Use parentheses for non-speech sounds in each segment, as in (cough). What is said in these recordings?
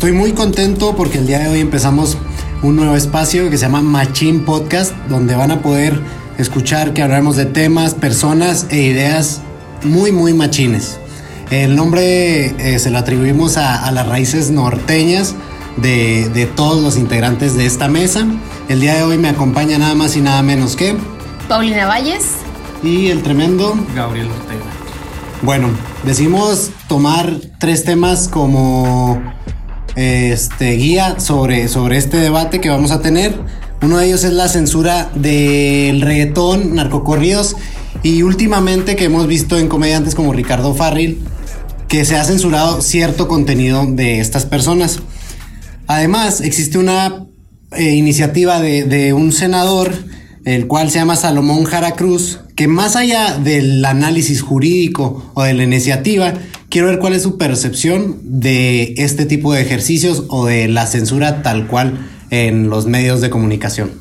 estoy muy contento porque el día de hoy empezamos un nuevo espacio que se llama Machine Podcast, donde van a poder escuchar que hablaremos de temas, personas e ideas muy, muy machines. El nombre eh, se lo atribuimos a, las raíces norteñas de, de, todos los integrantes de esta mesa. El día de hoy me acompaña nada más y nada menos que Paulina Valles y el tremendo Gabriel Ortega. Bueno, decimos tomar tres temas como este, guía sobre, sobre este debate que vamos a tener. Uno de ellos es la censura del reggaetón, narcocorridos y últimamente que hemos visto en comediantes como Ricardo Farril que se ha censurado cierto contenido de estas personas. Además, existe una eh, iniciativa de, de un senador el cual se llama Salomón Jara Cruz, que más allá del análisis jurídico o de la iniciativa, quiero ver cuál es su percepción de este tipo de ejercicios o de la censura tal cual en los medios de comunicación.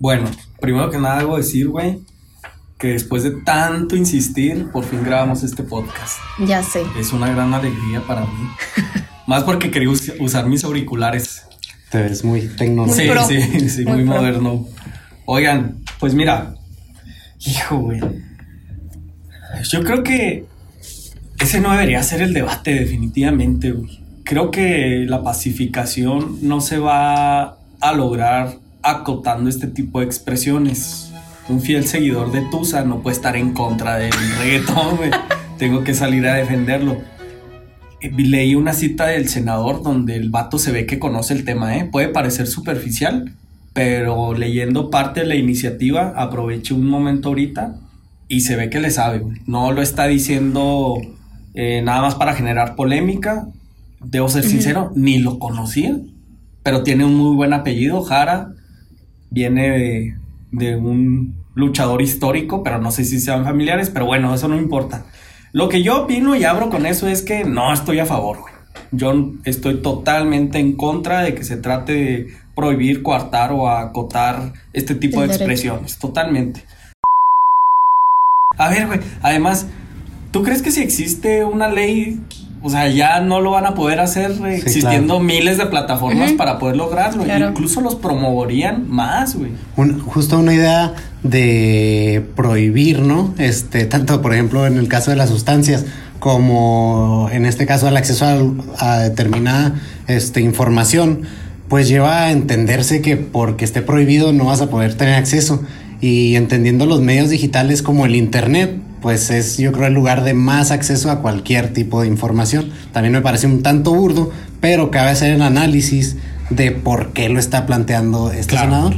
Bueno, primero que nada debo decir, güey, que después de tanto insistir, por fin grabamos este podcast. Ya sé. Es una gran alegría para mí. (laughs) Más porque quería usar mis auriculares. Te ves muy tecnológico. Sí, sí, sí, muy, moderno. Oigan, pues mira, hijo, güey. Yo creo que ese no debería ser el debate, definitivamente, güey. Creo que la pacificación no se va a lograr acotando este tipo de expresiones. Un fiel seguidor de Tusa no puede estar en contra del reggaetón, güey. (laughs) Tengo que salir a defenderlo. Eh, leí una cita del senador donde el vato se ve que conoce el tema, ¿eh? Puede parecer superficial, pero leyendo parte de la iniciativa, aproveché un momento ahorita y se ve que le sabe, No lo está diciendo eh, nada más para generar polémica. Debo ser sincero, ni lo conocía, pero tiene un muy buen apellido, Jara. Viene de, de un luchador histórico, pero no sé si sean familiares, pero bueno, eso no importa. Lo que yo opino y abro con eso es que no estoy a favor, güey. Yo estoy totalmente en contra de que se trate de prohibir, coartar o acotar este tipo de expresiones. Totalmente. A ver, güey. Además, ¿tú crees que si existe una ley o sea, ya no lo van a poder hacer existiendo miles de plataformas para poder lograrlo. Incluso los promoverían más, güey. justo una idea de prohibir, ¿no? Este, tanto por ejemplo en el caso de las sustancias, como en este caso el acceso a, determinada este, información, pues lleva a entenderse que porque esté prohibido no vas a poder tener acceso. Y entendiendo los medios digitales como el Internet, pues es yo creo el lugar de más acceso a cualquier tipo de información. También me parece un tanto burdo, pero cabe hacer el análisis de por qué lo está planteando este senador.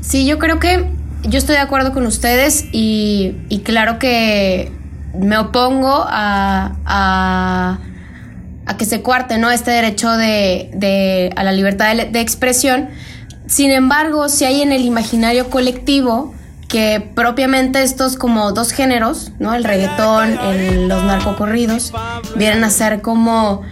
Sí, yo creo que yo estoy de acuerdo con ustedes y, claro que me opongo a, a, que se cuarte ¿no? este derecho de, a la libertad de, de expresión. Sin embargo, si hay en el imaginario colectivo que propiamente estos como dos géneros, ¿no? El reggaetón, el, los narcocorridos, vienen a ser como,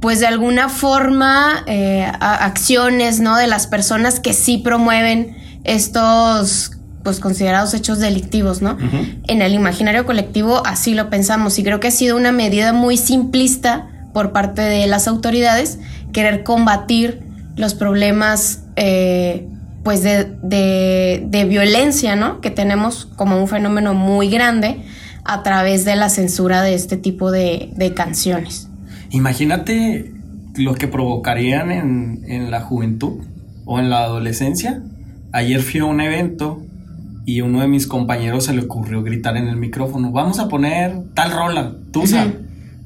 pues de alguna forma, eh, acciones, ¿no? De las personas que sí promueven estos, pues considerados hechos delictivos, ¿no? En el imaginario colectivo así lo pensamos y creo que ha sido una medida muy simplista por parte de las autoridades querer combatir los problemas eh, pues de, de, violencia, ¿no? Que tenemos como un fenómeno muy grande a través de la censura de este tipo de, canciones. Imagínate lo que provocarían en, en, la juventud o en la adolescencia. Ayer fui a un evento y uno de mis compañeros se le ocurrió gritar en el micrófono, vamos a poner tal rola, tú sabes.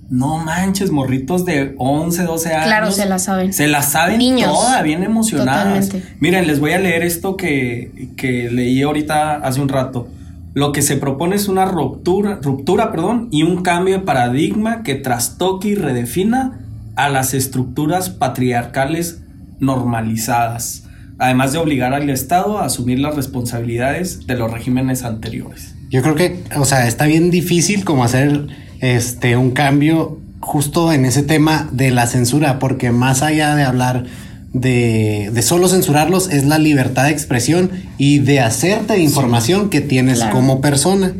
No manches, morritos de 11, 12 años. Claro, se la saben. Se la saben Niños, toda, bien emocionadas. Miren, les voy a leer esto que, que leí ahorita hace un rato. Lo que se propone es una ruptura, ruptura perdón, y un cambio de paradigma que trastoque y redefina a las estructuras patriarcales normalizadas, además de obligar al Estado a asumir las responsabilidades de los regímenes anteriores. Yo creo que, o sea, está bien difícil como hacer este, un cambio justo en ese tema de la censura, porque más allá de hablar de, de solo censurarlos, es la libertad de expresión y de hacerte información que tienes como persona.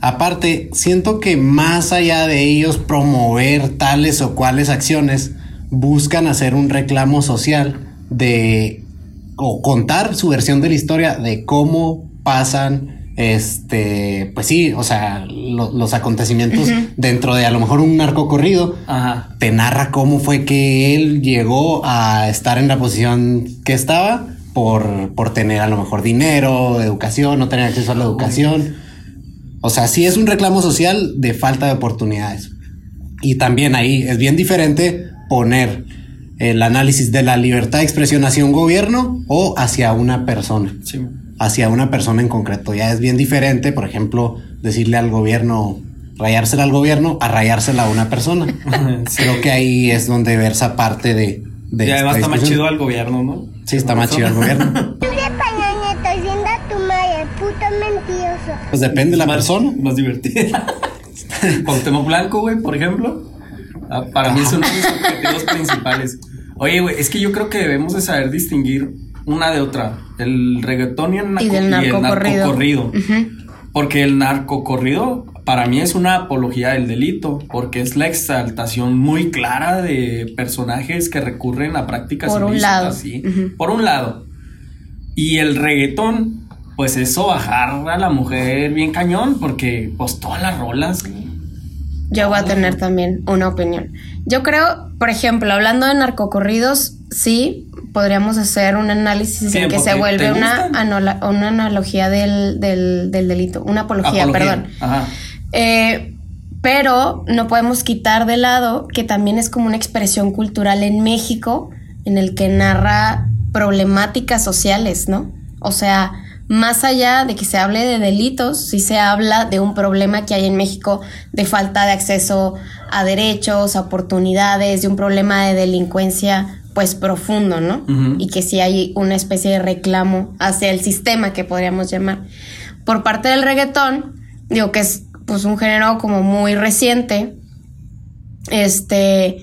Aparte, siento que más allá de ellos promover tales o cuales acciones, buscan hacer un reclamo social de o contar su versión de la historia de cómo pasan este, pues sí, o sea, los acontecimientos dentro de a lo mejor un narco corrido, te narra cómo fue que él llegó a estar en la posición que estaba por, por tener a lo mejor dinero, educación, no tener acceso a la educación. O sea, sí es un reclamo social de falta de oportunidades. Y también ahí es bien diferente poner el análisis de la libertad de expresión hacia un gobierno o hacia una persona. Hacia una persona en concreto. Ya es bien diferente, por ejemplo, decirle al gobierno, rayársela al gobierno, a rayársela a una persona. (laughs) Creo que ahí es donde versa parte de... de y además está más chido al gobierno, ¿no? Sí, está más chido al gobierno. (laughs) Pues depende de la persona. Más divertida. (laughs) tema Blanco, güey, por ejemplo. Ah, para mí mis objetivos principales. Oye, güey, es que yo creo que debemos de saber distinguir una de otra. El reggaetón y el, narco, y narcocorrido. Porque el narcocorrido para mí es una apología del delito, porque es la exaltación muy clara de personajes que recurren a prácticas por un lado. Por un lado. Y el reggaetón pues eso bajar a la mujer bien cañón, porque pues todas las rolas. Yo voy a tener también una opinión. Yo creo, por ejemplo, hablando de narcocorridos, sí, podríamos hacer un análisis en que se vuelve una, una analogía del, delito, una apología, perdón. Eh, pero no podemos quitar de lado que también es como una expresión cultural en México en el que narra problemáticas sociales, ¿no? O sea, más allá de que se hable de delitos, sí se habla de un problema que hay en México de falta de acceso a derechos, a oportunidades, de un problema de delincuencia pues profundo, ¿no? Y que sí hay una especie de reclamo hacia el sistema que podríamos llamar. Por parte del reggaetón, digo que es pues un género como muy reciente. Este,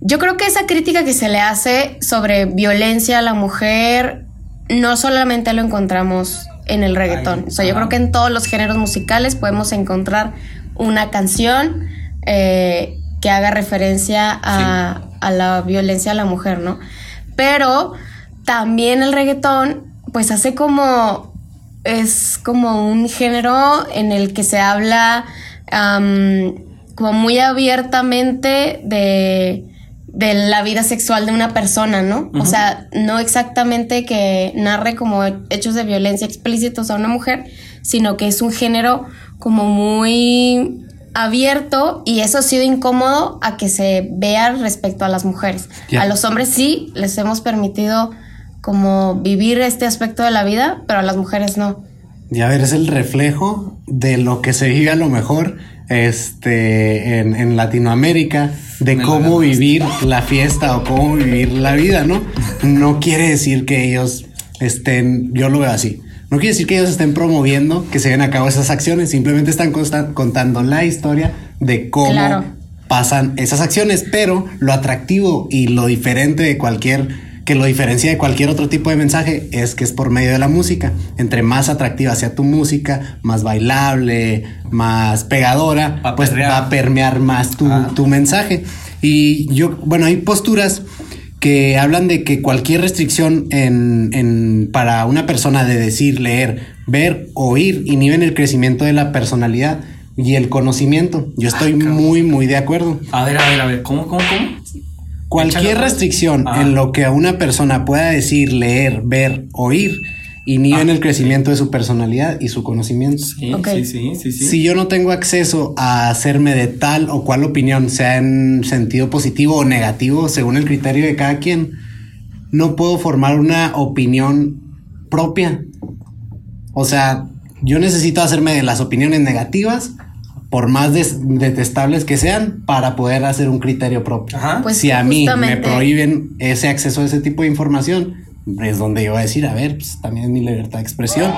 yo creo que esa crítica que se le hace sobre violencia a la mujer no solamente lo encontramos en el reggaetón. o sea, yo creo que en todos los géneros musicales podemos encontrar una canción eh, que haga referencia a, la violencia a la mujer, ¿no? Pero también el reggaetón, pues hace como. Es como un género en el que se habla como muy abiertamente de de la vida sexual de una persona, ¿no? O sea, no exactamente que narre como hechos de violencia explícitos a una mujer, sino que es un género como muy abierto y eso ha sido incómodo a que se vea respecto a las mujeres. A los hombres sí les hemos permitido como vivir este aspecto de la vida, pero a las mujeres no. Y a ver, es el reflejo de lo que se vive a lo mejor este, en, en Latinoamérica de cómo vivir la fiesta o cómo vivir la vida, ¿no? No quiere decir que ellos estén, yo lo veo así, no quiere decir que ellos estén promoviendo que se den a cabo esas acciones, simplemente están contando la historia de cómo pasan esas acciones, pero lo atractivo y lo diferente de cualquier que lo diferencia de cualquier otro tipo de mensaje es que es por medio de la música. Entre más atractiva sea tu música, más bailable, más pegadora, pues va a permear más tu, mensaje. Y yo, bueno, hay posturas que hablan de que cualquier restricción en, para una persona de decir, leer, ver, oír, inhiben el crecimiento de la personalidad y el conocimiento. Yo estoy muy, muy de acuerdo. A ver, a ver, a ver, ¿cómo, cómo, cómo? Cualquier restricción en lo que a una persona pueda decir, leer, ver, oír, inhibe en el crecimiento de su personalidad y su conocimiento. Sí, sí, sí, Si yo no tengo acceso a hacerme de tal o cual opinión, sea en sentido positivo o negativo, según el criterio de cada quien, no puedo formar una opinión propia. O sea, yo necesito hacerme de las opiniones negativas por más detestables que sean, para poder hacer un criterio propio. Pues si a mí me prohíben ese acceso a ese tipo de información, es donde yo voy a decir, a ver, pues también es mi libertad de expresión.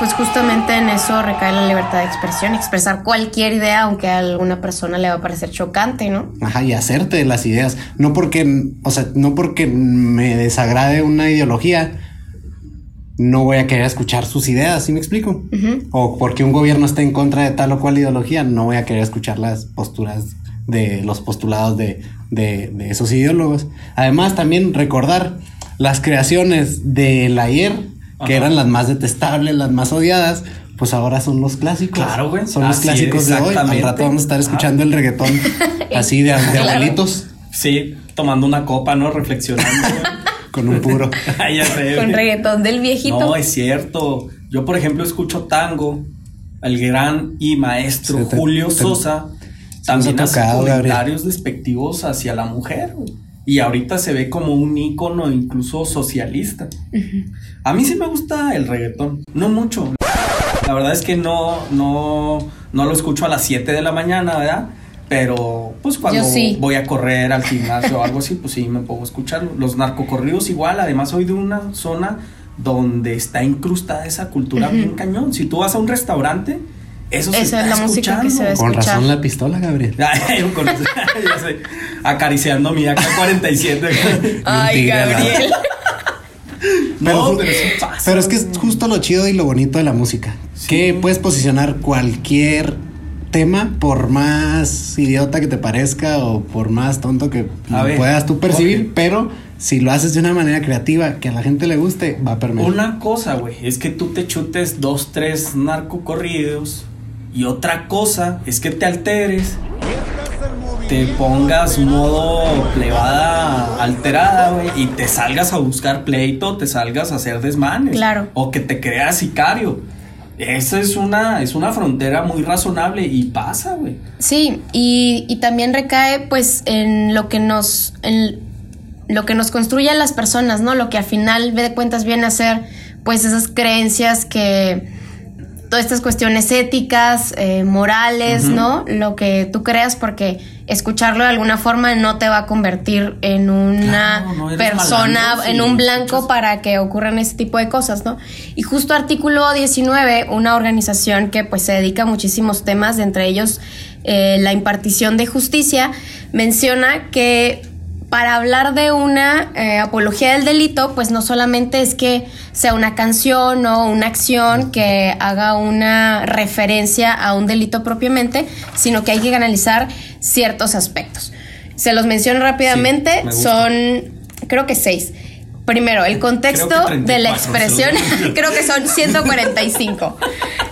Pues justamente en eso recae la libertad de expresión, expresar cualquier idea, aunque a alguna persona le va a parecer chocante, ¿no? Ajá, y hacerte las ideas. No porque, o sea, no porque me desagrade una ideología, no voy a querer escuchar sus ideas, ¿sí me explico? O porque un gobierno está en contra de tal o cual ideología, no voy a querer escuchar las posturas de los postulados de, de, de esos ideólogos. Además, también recordar las creaciones del ayer, que eran las más detestables, las más odiadas, pues ahora son los clásicos. Claro, güey. Son los Así clásicos es, de hoy. Al rato vamos a estar Ah. escuchando el reggaetón (laughs) así de, de Claro. abuelitos Sí, tomando una copa, ¿no? Reflexionando. (laughs) con un puro. (laughs) Ya sé, Con reggaetón del viejito. No, es cierto. Yo, por ejemplo, escucho tango. El gran y maestro Sí, te- Julio te- Sosa también hace tocado, Gabriel. comentarios despectivos hacia la mujer. Y ahorita se ve como un ícono incluso socialista. A mí sí me gusta el reggaetón. No mucho. La verdad es que no, no, no lo escucho a las 7 de la mañana, ¿verdad? Pero pues cuando sí. voy a correr al gimnasio o algo así, pues sí me a escucharlo. Los narcocorridos igual, además soy de una zona donde está incrustada esa cultura bien cañón. Si tú vas a un restaurante, eso se Esa es la música que se ve. Con escuchar. razón la pistola, Gabriel. (laughs) (laughs) Acariciando mi AK-47. Ay, (laughs) Gabriel. no, Pero- pero sí pasa. Pero es que es justo lo chido y lo bonito de la música. Que puedes posicionar cualquier tema, por más idiota que te parezca o por más tonto que ver, puedas tú percibir, ok. pero si lo haces de una manera creativa que a la gente le guste, va a permear. Una cosa, güey, es que tú te chutes dos, tres narcocorridos. Y otra cosa es que te alteres, te pongas modo plebada alterada, güey, y te salgas a buscar pleito, te salgas a hacer desmanes. Claro. O que te creas sicario. Esa es una, es una frontera muy razonable y pasa, güey. Sí, y, y también recae pues en lo que nos en lo que nos construye a las personas, ¿no? Lo que al final ve de cuentas viene a ser pues esas creencias que todas estas cuestiones éticas, eh, morales, ¿no? Lo que tú creas porque escucharlo de alguna forma no te va a convertir en una Claro, no eres persona, malandro en un blanco para que ocurran ese tipo de cosas, ¿no? Y justo artículo 19, una organización que pues se dedica a muchísimos temas, entre ellos eh, la impartición de justicia, menciona que para hablar de una eh, apología del delito, pues no solamente es que sea una canción o una acción que haga una referencia a un delito propiamente, sino que hay que analizar ciertos aspectos. Se los menciono rápidamente, Sí, son creo que seis. Primero, el contexto de la 34, expresión, (laughs) creo que son 145.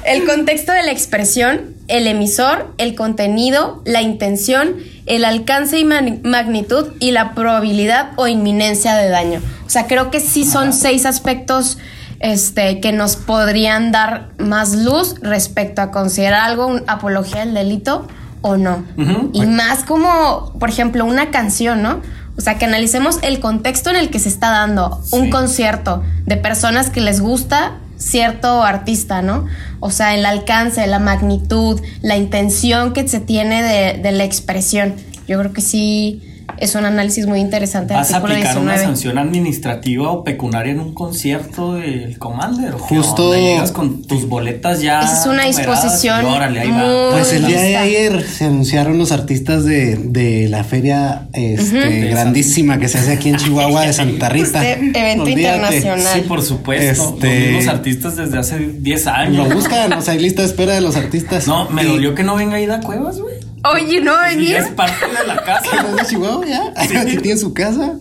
El contexto de la expresión, el emisor, el contenido, la intención, el alcance y magnitud y la probabilidad o inminencia de daño. O sea, creo que sí son seis aspectos este, que nos podrían dar más luz respecto a considerar algo un- apología del delito o no. Y más como, por ejemplo, una canción, ¿no? O sea, que analicemos el contexto en el que se está dando un concierto de personas que les gusta cierto artista, ¿no? O sea, el alcance, la magnitud, la intención que se tiene de, de la expresión. Yo creo que sí es un análisis muy interesante. ¿Vas a aplicar una 19. sanción administrativa o pecuniaria en un concierto del Commander? ¿O qué Justo- onda? Llegas con tus boletas ya. Esa es una disposición y órale, ahí va. muy- Pues el día de ayer se anunciaron los artistas de, de la feria este, grandísima que se hace aquí en Chihuahua de Santa Rita. Este evento Olvídate. internacional. Sí, por supuesto. Este- Los artistas desde hace 10 Lo años. buscan, o sea, hay lista de espera de los artistas. No, me Y- dolió que no venga Ida Cuevas, güey. Oye, no Y venía. es parte de la ¿Que casa. no es de Chihuahua ya? (laughs) Tiene su casa.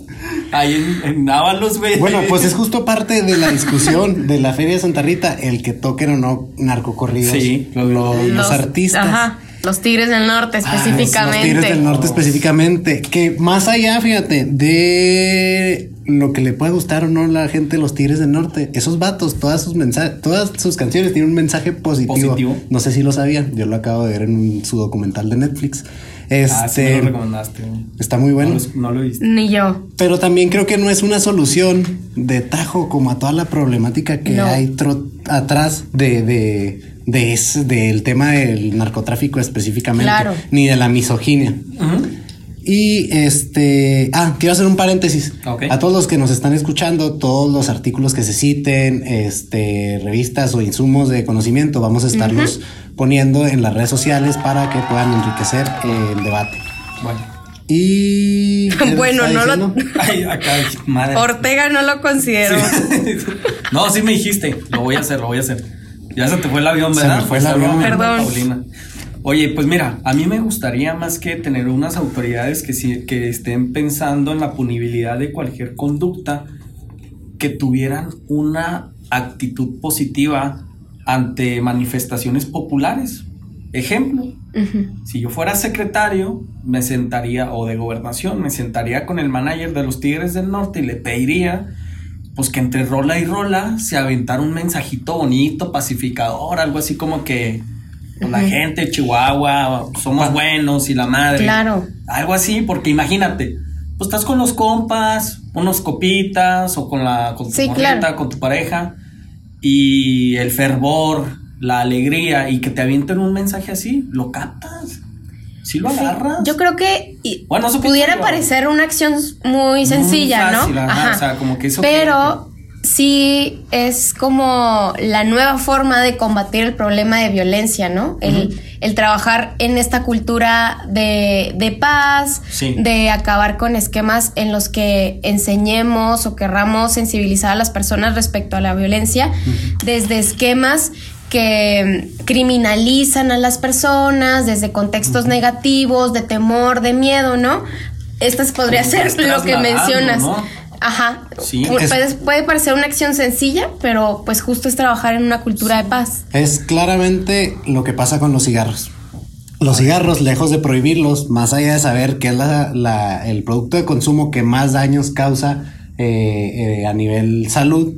Ahí en, en Ábalos, güey. Bueno, pues es justo parte de la discusión de la Feria de Santa Rita, el que toquen o no narcocorridos Sí, los, los artistas. Ajá, los Tigres del Norte Ah, específicamente. Los Tigres del Norte específicamente. Que más allá, fíjate, de lo que le puede gustar o no a la gente de los Tigres del Norte, esos vatos, todas sus mensajes, todas sus canciones tienen un mensaje positivo. Positivo. No sé si lo sabían, yo lo acabo de ver en un- su documental de Netflix. Este Ah, sí me lo recomendaste, güey. está muy bueno. No lo, no lo he visto. Ni yo. Pero también creo que no es una solución de tajo como a toda la problemática que No. hay atrás de, de, de ese- del tema del narcotráfico específicamente, Claro. ni de la misoginia. Ujú. Y este, ah, quiero hacer un paréntesis. Ok. A todos los que nos están escuchando, todos los artículos que se citen, este, revistas o insumos de conocimiento, vamos a estarlos poniendo en las redes sociales para que puedan enriquecer el debate. Bueno. Y. ¿qué (laughs) Bueno, no lo-? (laughs) Ay, acá, madre. Ortega no lo considero. (laughs) no, sí me dijiste. Lo voy a hacer, lo voy a hacer. Ya se te fue el avión, Se ¿verdad? me fue el avión. Perdón. Paulina. Oye, pues mira, a mí me gustaría más que tener unas autoridades que, sí- que estén pensando en la punibilidad de cualquier conducta, que tuvieran una actitud positiva ante manifestaciones populares. Ejemplo, si yo fuera secretario, me sentaría, o de gobernación, me sentaría con el manager de los Tigres del Norte y le pediría, pues que entre rola y rola se aventara un mensajito bonito, pacificador, algo así como que pues, la gente Chihuahua, somos buenos y la madre. Claro. Algo así, porque imagínate, pues estás con los compas, unos copitas, o con la con tu Sí, morrita, claro. con tu pareja, y el fervor, la alegría, y que te avienten un mensaje así, lo captas. Si lo Sí, agarras. Yo creo que y- Bueno, pudiera parecer una acción muy sencilla, fácil, ¿no? ajá, o sea, como que eso Pero sí es como la nueva forma de combatir el problema de violencia, ¿no? El, el trabajar en esta cultura de, de paz, Sí. de acabar con esquemas en los que enseñemos o querramos sensibilizar a las personas respecto a la violencia, desde esquemas que criminalizan a las personas, desde contextos negativos, de temor, de miedo, ¿no? Estas podría ser lo que mencionas. ¿no? Ajá. Sí. Puede, puede parecer una acción sencilla, pero pues justo es trabajar en una cultura de paz. Es claramente lo que pasa con los cigarros. Los cigarros, lejos de prohibirlos, más allá de saber que es la- la- el producto de consumo que más daños causa eh, eh, a nivel salud,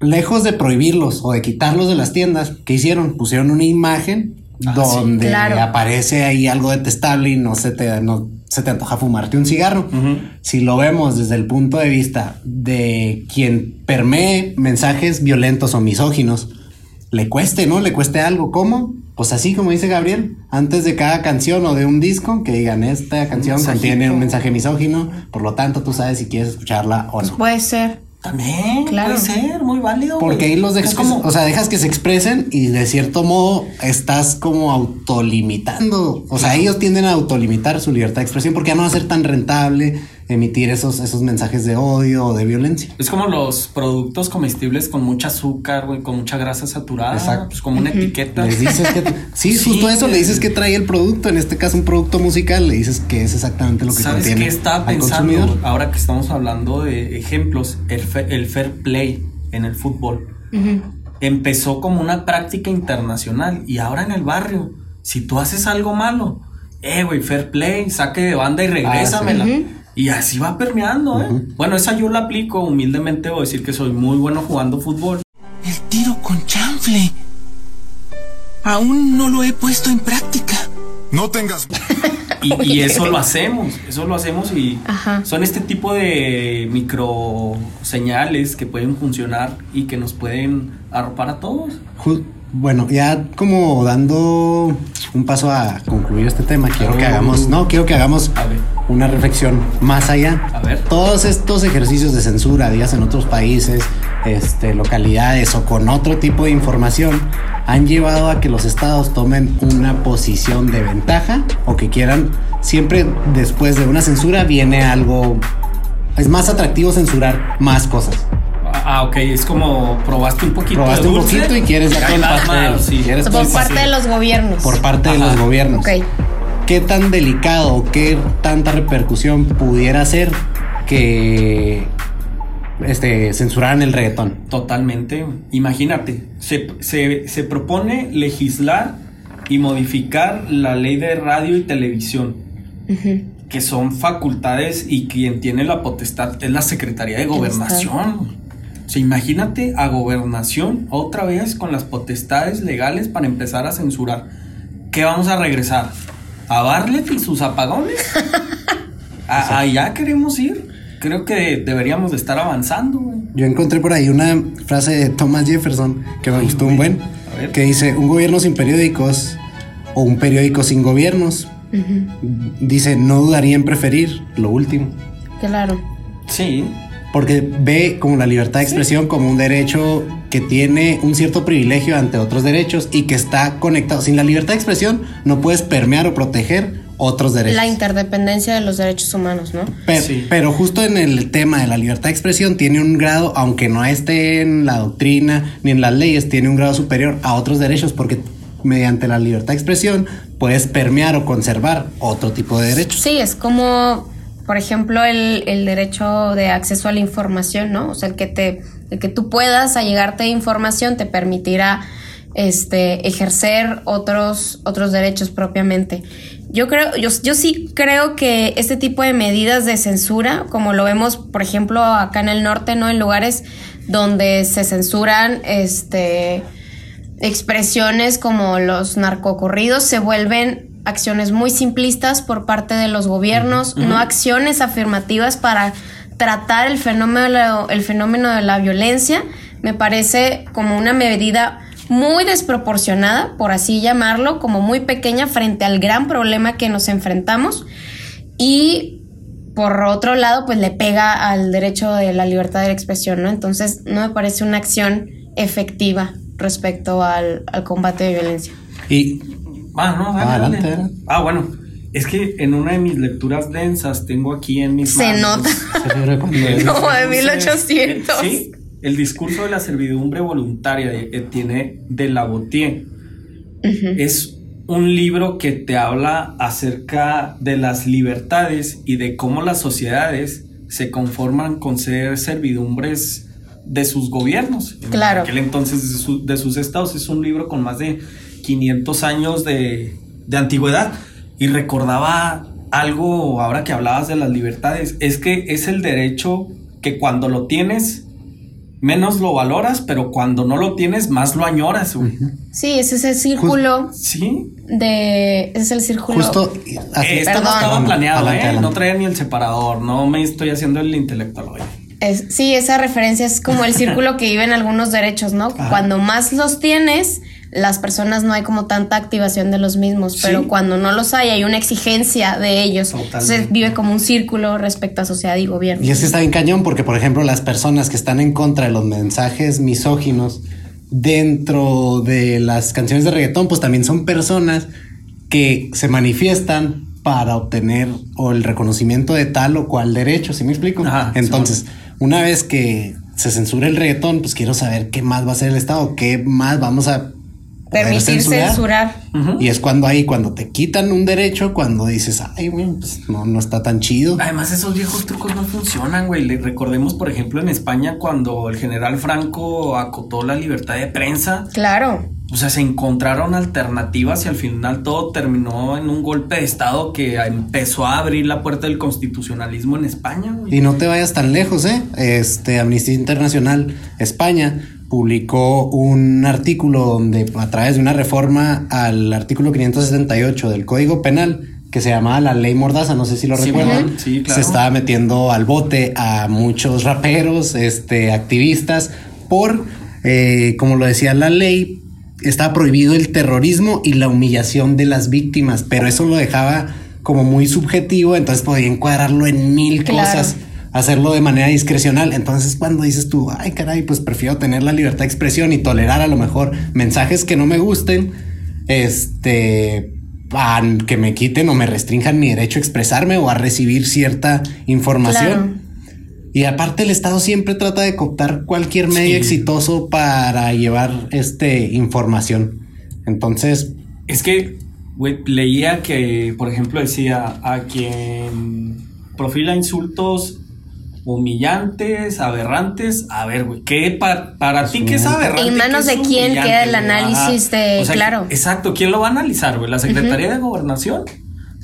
lejos de prohibirlos o de quitarlos de las tiendas, ¿qué hicieron? Pusieron una imagen Ah, donde sí, claro. aparece ahí algo detestable y no se te, no se te antoja fumarte un cigarro. Si lo vemos desde el punto de vista de quien permee mensajes violentos o misóginos, le cueste, ¿no? Le cueste algo. ¿Cómo? Pues así como dice Gabriel, antes de cada canción o de un disco, que digan esta canción contiene un mensaje misógino, por lo tanto tú sabes si quieres escucharla o no. Puede ser. También Claro. puede ser, muy válido. Porque güey. ahí los dejas, como, que, o sea, dejas que se expresen y de cierto modo estás como autolimitando. O sea, ellos tienden a autolimitar su libertad de expresión porque ya no va a ser tan rentable emitir esos, esos mensajes de odio o de violencia. es como los productos comestibles con mucha azúcar, güey, con mucha grasa saturada. Exacto. Pues como una etiqueta. Les dices que sí, (laughs) Sí, justo eso, le dices que trae el producto, en este caso un producto musical, le dices que es exactamente lo que ¿Sabes contiene qué estaba pensando? consumidor. Ahora que estamos hablando de ejemplos, el, fe- el fair play en el fútbol empezó como una práctica internacional y ahora en el barrio, si tú haces algo malo, eh, güey, fair play, saque de banda y regrésamela. Ujú. Y así va permeando, ¿eh? Bueno, esa yo la aplico, humildemente voy a decir que soy muy bueno jugando fútbol. El tiro con chanfle. Aún no lo he puesto en práctica. No tengas. (laughs) Y, y eso lo hacemos, eso lo hacemos y Ajá. son este tipo de micro señales que pueden funcionar y que nos pueden arropar a todos. Bueno, ya como dando un paso a concluir este tema, quiero que hagamos, no, quiero que hagamos una reflexión más allá. A ver. Todos estos ejercicios de censura, días en otros países, este, localidades o con otro tipo de información, han llevado a que los estados tomen una posición de ventaja o que quieran, siempre después de una censura viene algo, es más atractivo censurar más cosas. Ah, ok, es como probaste un poquito. Probaste de un dulce, poquito y quieres ya mal, sí. Por parte de los gobiernos. por parte de los gobiernos. Ok. ¿Qué tan delicado qué tanta repercusión pudiera ser que este, censuraran el reggaetón? Totalmente. Imagínate, se, se- se propone legislar y modificar la ley de radio y televisión, que son facultades y quien tiene la potestad es la Secretaría de Gobernación. O sea, imagínate a gobernación otra vez con las potestades legales para empezar a censurar. ¿Qué vamos a regresar? ¿A Barlet y sus apagones? (laughs) ¿A- ¿Allá queremos ir? Creo que deberíamos de estar avanzando, güey. Yo encontré por ahí una frase de Thomas Jefferson que me gustó un buen, que dice, un gobierno sin periódicos o un periódico sin gobiernos, dice, no dudaría en preferir lo último. Claro. Sí, Porque ve como la libertad de expresión como un derecho que tiene un cierto privilegio ante otros derechos y que está conectado. Sin la libertad de expresión no puedes permear o proteger otros derechos. La interdependencia de los derechos humanos, ¿no? Pero, Sí. pero justo en el tema de la libertad de expresión tiene un grado, aunque no esté en la doctrina ni en las leyes, tiene un grado superior a otros derechos porque mediante la libertad de expresión puedes permear o conservar otro tipo de derechos. Sí, es como, por ejemplo, el, el derecho de acceso a la información, ¿no? O sea, el que te, el que tú puedas allegarte información te permitirá este ejercer otros, otros derechos propiamente. Yo creo, yo, yo sí creo que este tipo de medidas de censura, como lo vemos, por ejemplo, acá en el norte, ¿no? En lugares donde se censuran este expresiones como los narcocorridos se vuelven acciones muy simplistas por parte de los gobiernos, no acciones afirmativas para tratar el fenómeno, el fenómeno de la violencia. Me parece como una medida muy desproporcionada, por así llamarlo, como muy pequeña frente al gran problema que nos enfrentamos. Y por otro lado, pues le pega al derecho de la libertad de expresión, ¿no? Entonces, no me parece una acción efectiva respecto al, al combate de violencia. Y Ah, no, dale, Adelante, dale. adelante. Ah, bueno. Es que en una de mis lecturas densas tengo aquí en mis Se manos- nota. (laughs) Como de discurso- 1800. Sí, el discurso de la servidumbre voluntaria de Etienne de Labotier. Es un libro que te habla acerca de las libertades y de cómo las sociedades se conforman con ser servidumbres de sus gobiernos. En Claro. aquel entonces de, su- de sus estados. Es un libro con más de 500 años de, de antigüedad. Y recordaba algo ahora que hablabas de las libertades. Es que es el derecho que cuando lo tienes, menos lo valoras, pero cuando no lo tienes, más lo añoras, güey. Sí, ese es el círculo Sí. de. ese es el círculo. justo así- Eh, esto no estaba planeado, Adelante, ¿eh? adelante. No traía ni el separador, no me estoy haciendo el intelectual hoy. Es- sí, esa referencia es como el círculo que viven algunos derechos, ¿no? Ajá. Cuando más los tienes, las personas no hay como tanta activación de los mismos, Sí. pero cuando no los hay, hay una exigencia de ellos. Totalmente. Entonces vive como un círculo respecto a sociedad y gobierno. Y es que está bien cañón porque, por ejemplo, las personas que están en contra de los mensajes misóginos dentro de las canciones de reggaetón, pues también son personas que se manifiestan para obtener o el reconocimiento de tal o cual derecho, ¿sí me explico? Ajá, Entonces, una vez que se censure el reggaetón, pues quiero saber qué más va a hacer el Estado, qué más vamos a Permitir censurar. Y es cuando ahí, cuando te quitan un derecho, cuando dices, ay, güey, pues no, no está tan chido. Además, esos viejos trucos no funcionan, güey. Le- Recordemos, por ejemplo, en España, cuando el general Franco acotó la libertad de prensa, Claro. o sea, se encontraron alternativas y al final todo terminó en un golpe de Estado que empezó a abrir la puerta del constitucionalismo en España, güey. Y no te vayas tan lejos, ¿eh? Este, Amnistía Internacional España publicó un artículo donde a través de una reforma al artículo 578 del Código Penal que se llamaba la ley Mordaza, no sé si lo Sí, recuerdan. Sí, claro. se estaba metiendo al bote a muchos raperos, este, activistas, por, eh, como lo decía la ley, estaba prohibido el terrorismo y la humillación de las víctimas, pero eso lo dejaba como muy subjetivo, entonces podía encuadrarlo en mil Claro. cosas hacerlo de manera discrecional. Entonces, cuando dices tú, ay, caray, pues prefiero tener la libertad de expresión y tolerar a lo mejor mensajes que no me gusten, este, a que me quiten o me restrinjan mi derecho a expresarme o a recibir cierta información. Claro. Y aparte el Estado siempre trata de cooptar cualquier medio Sí. exitoso para llevar este información. Entonces, Es que, leía que, por ejemplo, decía a quien profila insultos humillantes, aberrantes. A ver, güey, ¿qué pa- para ti qué es aberrante? ¿En manos ¿Qué de quién queda el análisis de- claro. Exacto, ¿quién lo va a analizar, güey? La Secretaría de Gobernación,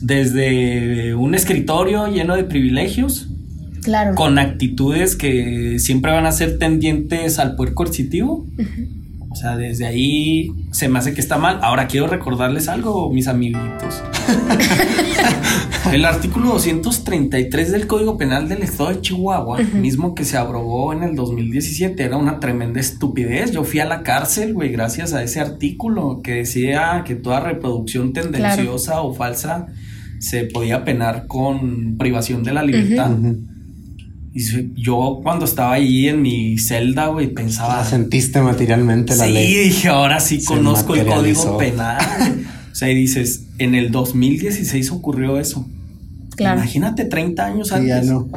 desde un escritorio lleno de privilegios, Claro. con actitudes que siempre van a ser tendientes al poder coercitivo. O sea, desde ahí se me hace que está mal. Ahora quiero recordarles algo, mis amiguitos. (laughs) (laughs) El artículo 233 del Código Penal del Estado de Chihuahua, mismo que se abrogó en el 2017, era una tremenda estupidez. Yo fui a la cárcel, güey, gracias a ese artículo que decía que toda reproducción tendenciosa o falsa se podía penar con privación de la libertad. Y yo cuando estaba ahí en mi celda, güey, pensaba... la sentiste materialmente la sí, ley. dije, ahora sí conozco el código penal. (laughs) o sea, y dices, en el 2016 ocurrió eso. Claro. Imagínate 30 años antes. ya no.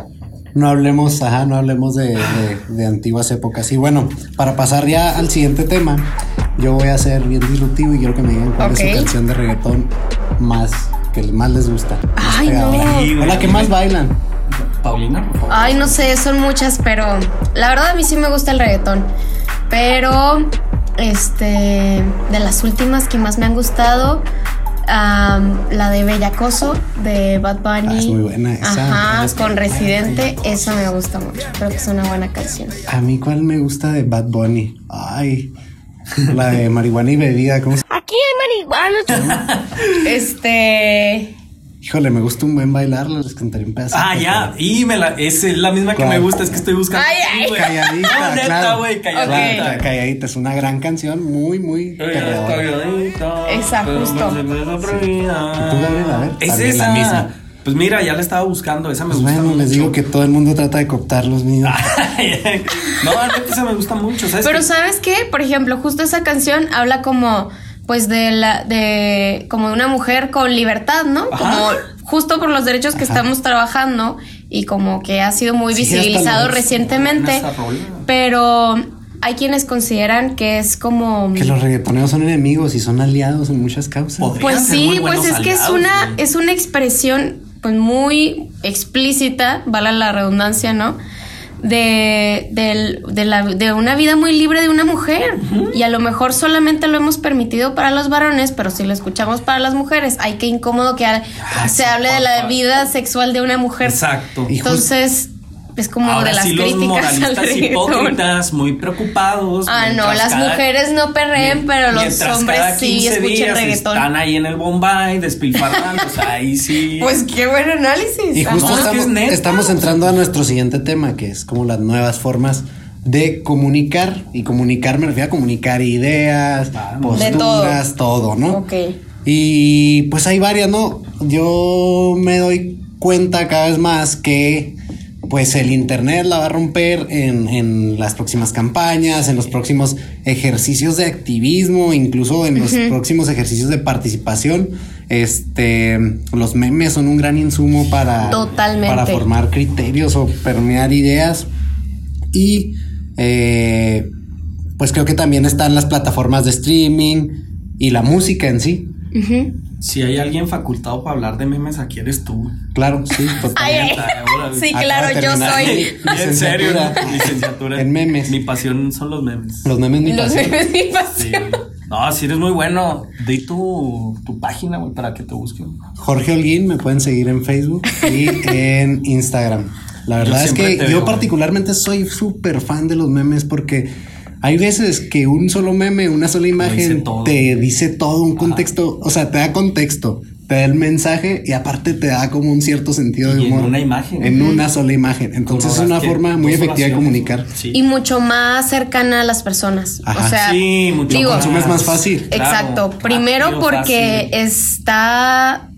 No hablemos, ajá, no hablemos de, de- de antiguas épocas. Y bueno, para pasar ya al siguiente tema, yo voy a ser bien disruptivo y quiero que me digan cuál es su canción de reggaetón más que más les gusta. más Ay, no. pegadora. Sí, O güey. la que más bailan. Paulina, por favor. Ay, no sé, son muchas, pero la verdad a mí sí me gusta el reggaetón. Pero, este, de las últimas que más me han gustado, la de Bellacoso de Bad Bunny. Ah, es muy buena esa. Ajá, Es con Residente, esa me gusta mucho. Creo que es una buena canción. A mí, ¿cuál me gusta de Bad Bunny? Ay, la de marihuana y bebida. ¿Cómo se- Aquí hay marihuana. (laughs) este. Híjole, me gusta un buen bailarla. Les cantaré un pedacito. Ah, ya. Y me la, es la misma que me gusta, es que estoy buscando. Ay, ay. Sí, güey. Calladita, No, neta, claro. güey, Claro, calladita. calladita. Es una gran canción, muy, muy. Calladita. Esa, justo. ¿Y tú, Gabriel? A ver, Es esa. la misma. Pues mira, ya la estaba buscando. Esa me Pues gusta bueno, les digo que todo el mundo trata de cooptar los míos. (laughs) no, esa me gusta mucho. ¿sabes Pero qué? ¿sabes qué? Por ejemplo, justo esa canción habla como pues de la de como de una mujer con libertad, ¿no? Ajá. Como justo por los derechos que Ajá. estamos trabajando y como que ha sido muy Sí, visibilizado los- recientemente, pero hay quienes consideran que es como Que los reggaetoneros son enemigos y son aliados en muchas causas. Pues sí, pues es que es una es una expresión pues muy explícita, vale la redundancia, ¿no? De, del- de, la, de una vida muy libre de una mujer. Y a lo mejor solamente lo hemos permitido para los varones, pero si lo escuchamos para las mujeres, ay, qué incómodo que ha- Ah, se sí, hable de la vida sexual de una mujer. Exacto. Entonces, es como Ahora de las sí, los moralistas hipócritas, muy preocupados. Ah, no, las cada- mujeres no perreen, pero los hombres cada sí 15 escuchan días reggaetón. Están ahí en el Bombay despilfarrando, o sea, ahí sí. (laughs) Pues qué buen análisis. Y justo No, es que estamos, es entrando a nuestro siguiente tema, que es como las nuevas formas de comunicar. Y comunicar me refiero a comunicar ideas, Vamos. Posturas, todo. ¿no? Ok. Y pues hay varias, ¿no? Yo me doy cuenta cada vez más que pues el internet la va a romper en, en las próximas campañas, en los próximos ejercicios de activismo, incluso en los próximos ejercicios de participación. Este, los memes son un gran insumo para, Totalmente. para formar criterios o permear ideas. Y eh, pues creo que también están las plataformas de streaming y la música en sí. Si hay alguien facultado para hablar de memes, aquí eres tú. Claro, sí, (laughs) totalmente. Ahora, Sí, claro, yo soy. (laughs) En serio, licenciatura. En memes. Mi pasión son los memes. Los memes mi Los pasión. memes mi Sí. pasión. No, si eres muy bueno, di tu, tu página, güey, para que te busquen. Jorge Holguín, me pueden seguir en Facebook y en Instagram. La verdad Yo es que yo particularmente soy súper fan de los memes porque hay veces que un solo meme, una sola imagen te dice todo un contexto, o sea, te da contexto, te da el mensaje y aparte te da como un cierto sentido de Y en humor. una imagen. En una sola imagen. Entonces es una forma muy efectiva de comunicar. Sí. Y mucho más cercana a las personas. Ajá. O sea, Sí, mucho digo, más. consumes más fácil. Exacto. Claro, Primero porque fácil. está,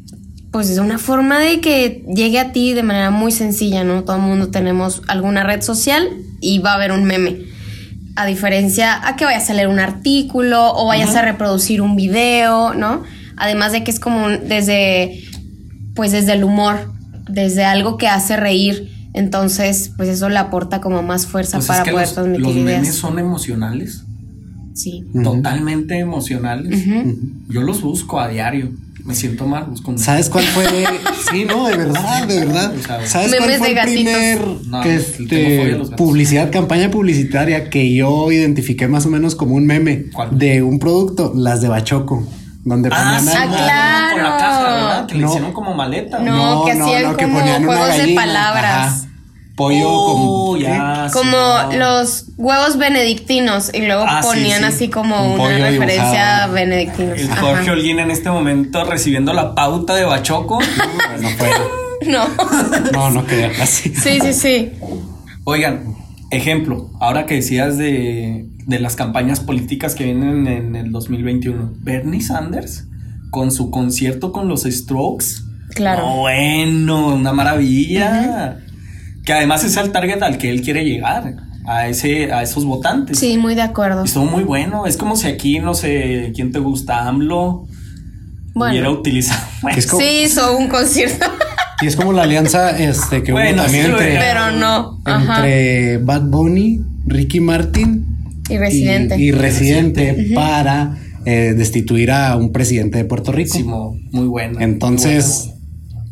pues es una forma de que llegue a ti de manera muy sencilla, ¿no? Todo el mundo tenemos alguna red social y va a haber un meme. A diferencia a que vayas a leer un artículo o vayas a reproducir un video, ¿no? Además de que es como un- desde, pues desde el humor, desde algo que hace reír. Entonces, pues eso le aporta como más fuerza Pues es para que poder los, transmitir los ideas. memes son emocionales. Sí. Totalmente emocionales. Yo los busco a diario. Me siento mal, busco un ¿Sabes cuál fue? (laughs) sí, no, de verdad, de verdad. ¿Sabes Memes cuál fue de el primer No, que, este, publicidad, campaña publicitaria que yo identifiqué más o menos como un meme ¿Cuál? de un producto, las de Bachoco, donde Ah, ponían Ah, claro. Con la caja, ¿verdad? Que le No. hicieron como maleta. No, que hacían como juegos de palabras. ajá, pollo Oh, con ya, sí, Como no. los huevos benedicticnos y luego Ah, ponían sí. así como Un una referencia a benedictinos. El Ajá. Jorge Holguín en este momento recibiendo la pauta de Bachoco. (laughs) no fue, (laughs) No. no, no quería así. Sí, sí, sí. Oigan, ejemplo, ahora que decías de, de las campañas políticas que vienen en el 2021, Bernie Sanders con su concierto con los Strokes. Claro. No, bueno, una maravilla. Que además es el target al que él quiere llegar, a, ese, a esos votantes. Sí, muy de acuerdo. Estuvo muy bueno. Es como si aquí, no sé, ¿quién te gusta? AMLO. Bueno. hubiera utilizado. (laughs) Bueno, Es como- Sí hizo un concierto, (laughs) Y es como la alianza este, que Bueno, hubo también sí, entre, pero no. Entre Bad Bunny, Ricky Martin Y Residente. y, y Residente para eh, destituir a un presidente de Puerto Rico. muy bueno. Entonces,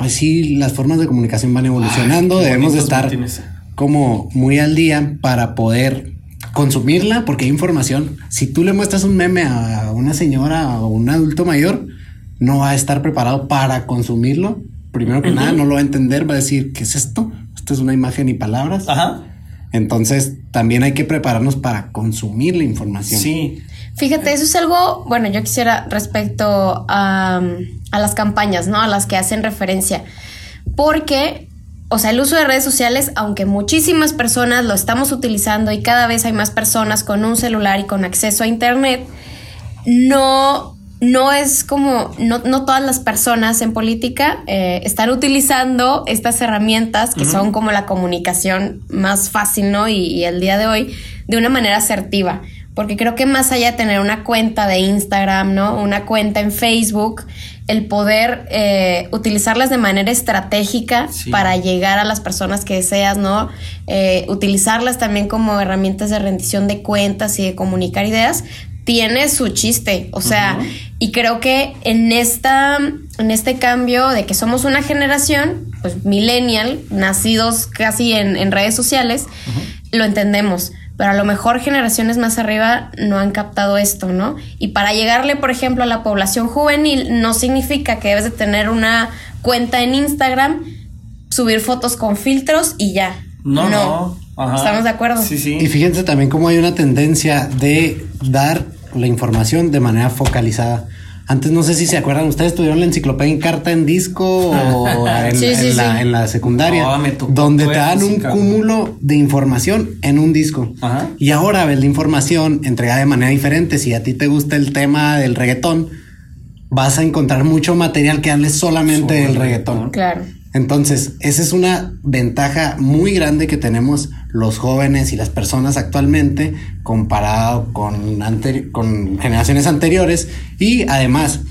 pues sí, las formas de comunicación van evolucionando. Ay, Debemos de estar como muy al día para poder consumirla, porque hay información. Si tú le muestras un meme a una señora o un adulto mayor, no va a estar preparado para consumirlo. Primero que nada, no lo va a entender, va a decir, ¿qué es esto? Esto es una imagen y palabras. Ajá. Entonces, también hay que prepararnos para consumir la información. Sí. Fíjate, eso es algo, bueno, yo quisiera respecto a, a las campañas, ¿no? A las que hacen referencia. Porque, o sea, el uso de redes sociales, aunque muchísimas personas lo estamos utilizando y cada vez hay más personas con un celular y con acceso a Internet, no, no es como, no, no todas las personas en política eh, están utilizando estas herramientas que son como la comunicación más fácil, ¿no? Y, y el día de hoy, de una manera asertiva. Porque creo que más allá de tener una cuenta de Instagram, ¿no? Una cuenta en Facebook, el poder eh, utilizarlas de manera estratégica Sí. para llegar a las personas que deseas, ¿no? Eh, utilizarlas también como herramientas de rendición de cuentas y de comunicar ideas, tiene su chiste. O sea, y creo que en esta, en este cambio de que somos una generación, pues millennial, nacidos casi en, en redes sociales, lo entendemos. Pero a lo mejor generaciones más arriba no han captado esto, ¿no? Y para llegarle, por ejemplo, a la población juvenil, no significa que debes de tener una cuenta en Instagram, subir fotos con filtros y ya. No, no. Ajá. ¿Estamos de acuerdo? Sí, sí. Y fíjense también cómo hay una tendencia de dar la información de manera focalizada. Antes no sé si se acuerdan, ustedes tuvieron la enciclopedia en carta en disco o (laughs) en, Sí, sí, en la, en la secundaria, donde te dan un cúmulo de información en un disco. Ajá. Y ahora ves la información entregada de manera diferente. Si a ti te gusta el tema del reggaetón, vas a encontrar mucho material que hable solamente Sobre del el reggaetón. Claro. Entonces, esa es una ventaja muy grande que tenemos los jóvenes y las personas actualmente comparado con, con generaciones anteriores. Y además,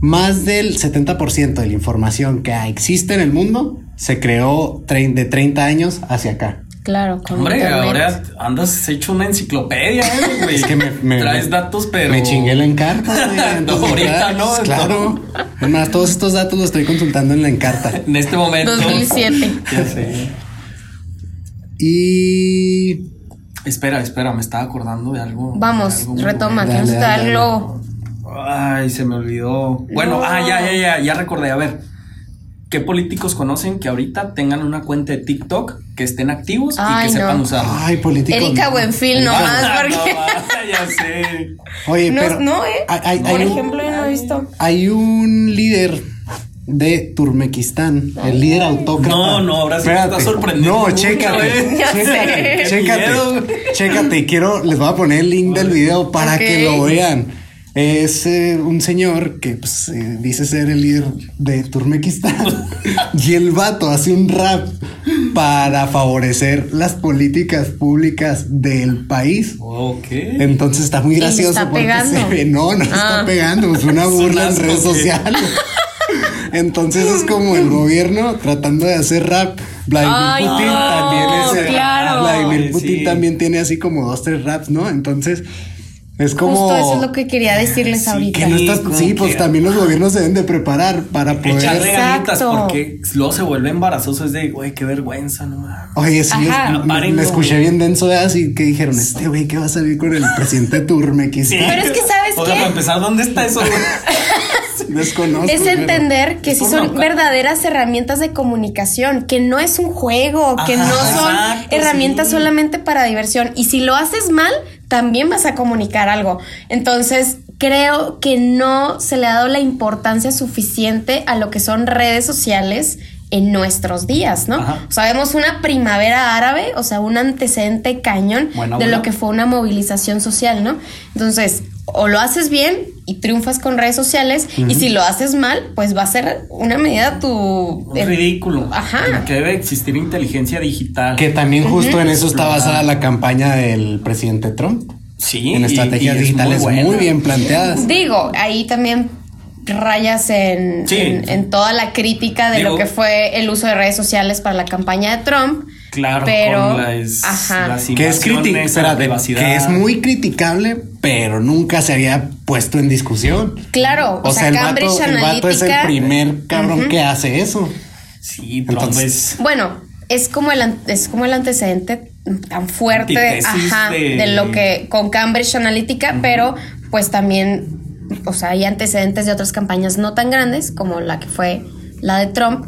más del 70% de la información que existe en el mundo se creó de 30 años hacia acá. Claro, con Hombre, internet. ahora andas hecho una enciclopedia, ¿eh, (laughs) güey. Es que me, me- traes me- datos, pero Me chingué la encarta. güey, (laughs) de ahorita no, Claro. Es más, todos estos datos los estoy consultando en la encarta. (laughs) En este momento. 2007. Ya sé. Y Espera, espera, me estaba acordando de algo. Vamos, de algo retoma, que no. Ay, se me olvidó. Bueno, No. ah, ya, ya, ya, ya recordé. A ver, ¿qué políticos conocen que ahorita tengan una cuenta de TikTok, que estén activos y que sepan no. usarla? Ay, políticos. Erika Buenfil nomás, Ah, porque. no, (laughs) ah, ya sé. Oye, No, pero no, ¿eh? hay, hay- Por hay un, ejemplo, yo no he visto. hay un líder de Turmequistán, el líder autócrata. No, no, ahora sí me Espérate. estás sorprendiendo No, mucho, chécate, eh. (laughs) Ya chécate, sé. chécate, chécate. Quiero, les voy a poner el link del video para que lo vean. Es eh, un señor que pues, eh, dice ser el líder de Turmequistán (laughs) y el vato hace un rap para favorecer las políticas públicas del país. Ok. Entonces está muy gracioso está porque pegando. se ve, no, no está Ah. pegando, es una (laughs) burla en redes sociales. (laughs) Entonces es como el gobierno tratando de hacer rap. Vladimir Ay, Putin no, también es claro. Vladimir Putin sí. también tiene así como dos, tres raps, ¿no? Entonces es como Justo eso es lo que quería decirles Sí, ahorita. que no estás- Sí, sí, pues que- también los gobiernos se deben de preparar para poder. Echarle ganitas porque luego se vuelve embarazoso. Es de, güey, qué vergüenza, no mames. Oye, sí, Ajá. es- me, escuché bien denso de así que dijeron, este güey que va a salir con el presidente de Turmequistán. Pero es que, ¿sabes O sea, qué? para empezar, ¿dónde está eso? (laughs) Desconozco. Es entender que es sí son verdaderas herramientas de comunicación, que no es un juego, que Ajá, no son exacto, herramientas sí. solamente para diversión. Y si lo haces mal, también vas a comunicar algo. Entonces, creo que no se le ha dado la importancia suficiente a lo que son redes sociales en nuestros días, ¿no? Ajá. Sabemos una primavera árabe, o sea, un antecedente cañón de lo que fue una movilización social, ¿no? Entonces, o lo haces bien y triunfas con redes sociales, y si lo haces mal, pues va a ser una medida tu... Ridículo. Ajá. Que debe existir inteligencia digital. Que también justo en eso está basada la campaña del presidente Trump. Sí. en estrategias y digitales muy, bien planteadas. Digo, ahí también rayas en, Sí. en, en toda la crítica de Digo- lo que fue el uso de redes sociales para la campaña de Trump. Claro, pero, con las, ajá. las Que es, espérate, que es muy criticable, pero nunca se había puesto en discusión. Claro, o, O, sea, el, Cambridge vato, el vato es el Analytica- primer cabrón que hace eso. Sí, Entonces- es- Bueno, es como el an- es como el antecedente tan fuerte ajá, de- de... lo que con Cambridge Analytica, pero pues también, o sea, hay antecedentes de otras campañas no tan grandes como la que fue la de Trump.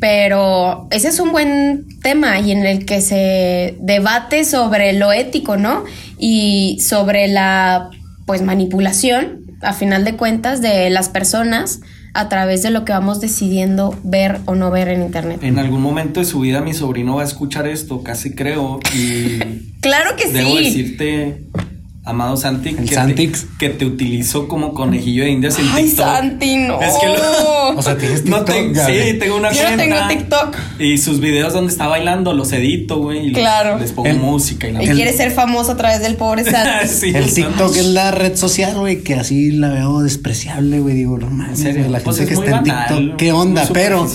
Pero ese es un buen tema y en el que se debate sobre lo ético, ¿no? Y sobre la pues manipulación, a final de cuentas, de las personas a través de lo que vamos decidiendo ver o no ver en internet. En algún momento de su vida mi sobrino va a escuchar esto, casi creo, y (laughs) Claro que debo sí. decirte, amado Santi, El que te, Santix. que te utilizo como conejillo de indias en Ay, TikTok. Santi, no. Es que lo- O sea, tienes No TikTok, te- Gaby? sí, tengo una Yo no cuenta. tengo TikTok. Y sus videos donde está bailando los edito, güey. y les- Claro. Les pongo El- música y la Y quiere ser famoso a través del pobre (laughs) Santi. Sí, El TikTok es la red social, güey, que así la veo despreciable, güey. Digo, no mames, ¿En serio? güey, la Pues gente es que está en banal, TikTok, qué onda, pero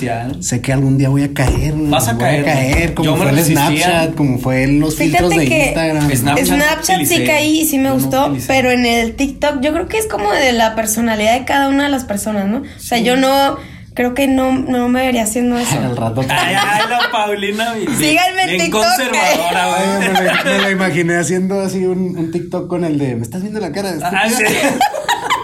sé que algún día voy a caer. Vas a voy caer, a caer, ¿no? como Yo me fue el. Snapchat, como fue en los filtros de que Instagram. Snapchat Snapchat, sí caí y sí me no gustó, utilicé. pero en el TikTok yo creo que es como de la personalidad de cada una de las personas, ¿no? O sea, yo no, creo que no, no me vería haciendo eso. (laughs) Al rato. Ay, ay, la Paulina. bien- Síganme en TikTok, conservadora, Ay, güey. me, la- me la (laughs) imaginé haciendo así un, un TikTok con el de ¿Me estás viendo la cara de Ajá, estúpida?" sí. (laughs)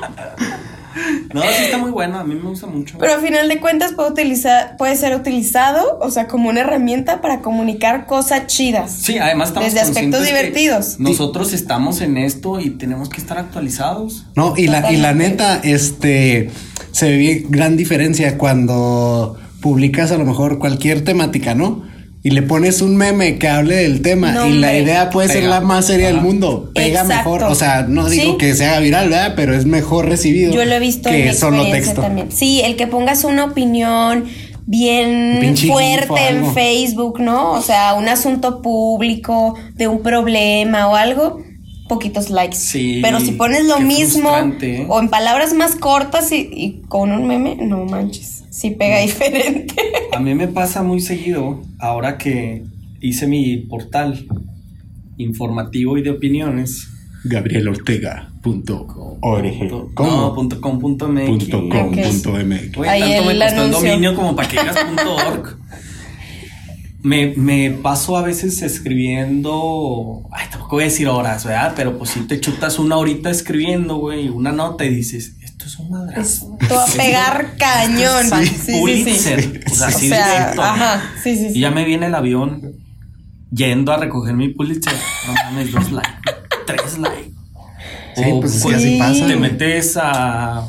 No, sí está muy bueno, a mí me gusta mucho. Pero a final de cuentas puede utilizar, puede ser utilizado, o sea, como una herramienta para comunicar cosas chidas. Sí, además estamos Desde aspectos divertidos. Nosotros estamos en esto y tenemos que estar actualizados. No, y la, y la neta, este, se ve gran diferencia cuando publicas a lo mejor cualquier temática, ¿no? Y le pones un meme que hable del tema No, y la idea puede ser la más seria del mundo. Pega Exacto. mejor, o sea, no digo Sí. que se haga viral, ¿verdad? Pero es mejor recibido Yo lo he visto en que mi solo experiencia texto. también. Sí, el que pongas una opinión bien Pinche fuerte en. Facebook, ¿no? O sea, un asunto público de un problema o algo, poquitos likes. Sí, Pero si pones lo mismo frustrante, ¿eh? o en palabras más cortas y, y con un meme, no manches, sí pega diferente. A mí me pasa muy seguido, ahora que hice mi portal informativo y de opiniones. GabrielOrtega.org. No, punto com, punto MX. Punto com, Ok. punto MX. Güey, Ahí tanto me el costó el dominio como para que digas punto .org. Me, me paso a veces escribiendo, ay, tampoco voy a decir horas, ¿verdad? Pero pues si te chutas una horita escribiendo, güey, una nota y dices, esto es un madrazo. Esto va a pegar cañón. Sí, sí, sí. Pulitzer, o sea, O ajá, sí, sí, Y ya me viene el avión yendo a recoger mi Pulitzer. No mames, dos likes, tres likes. Sí, O, pues pues, así pasa. Te metes a,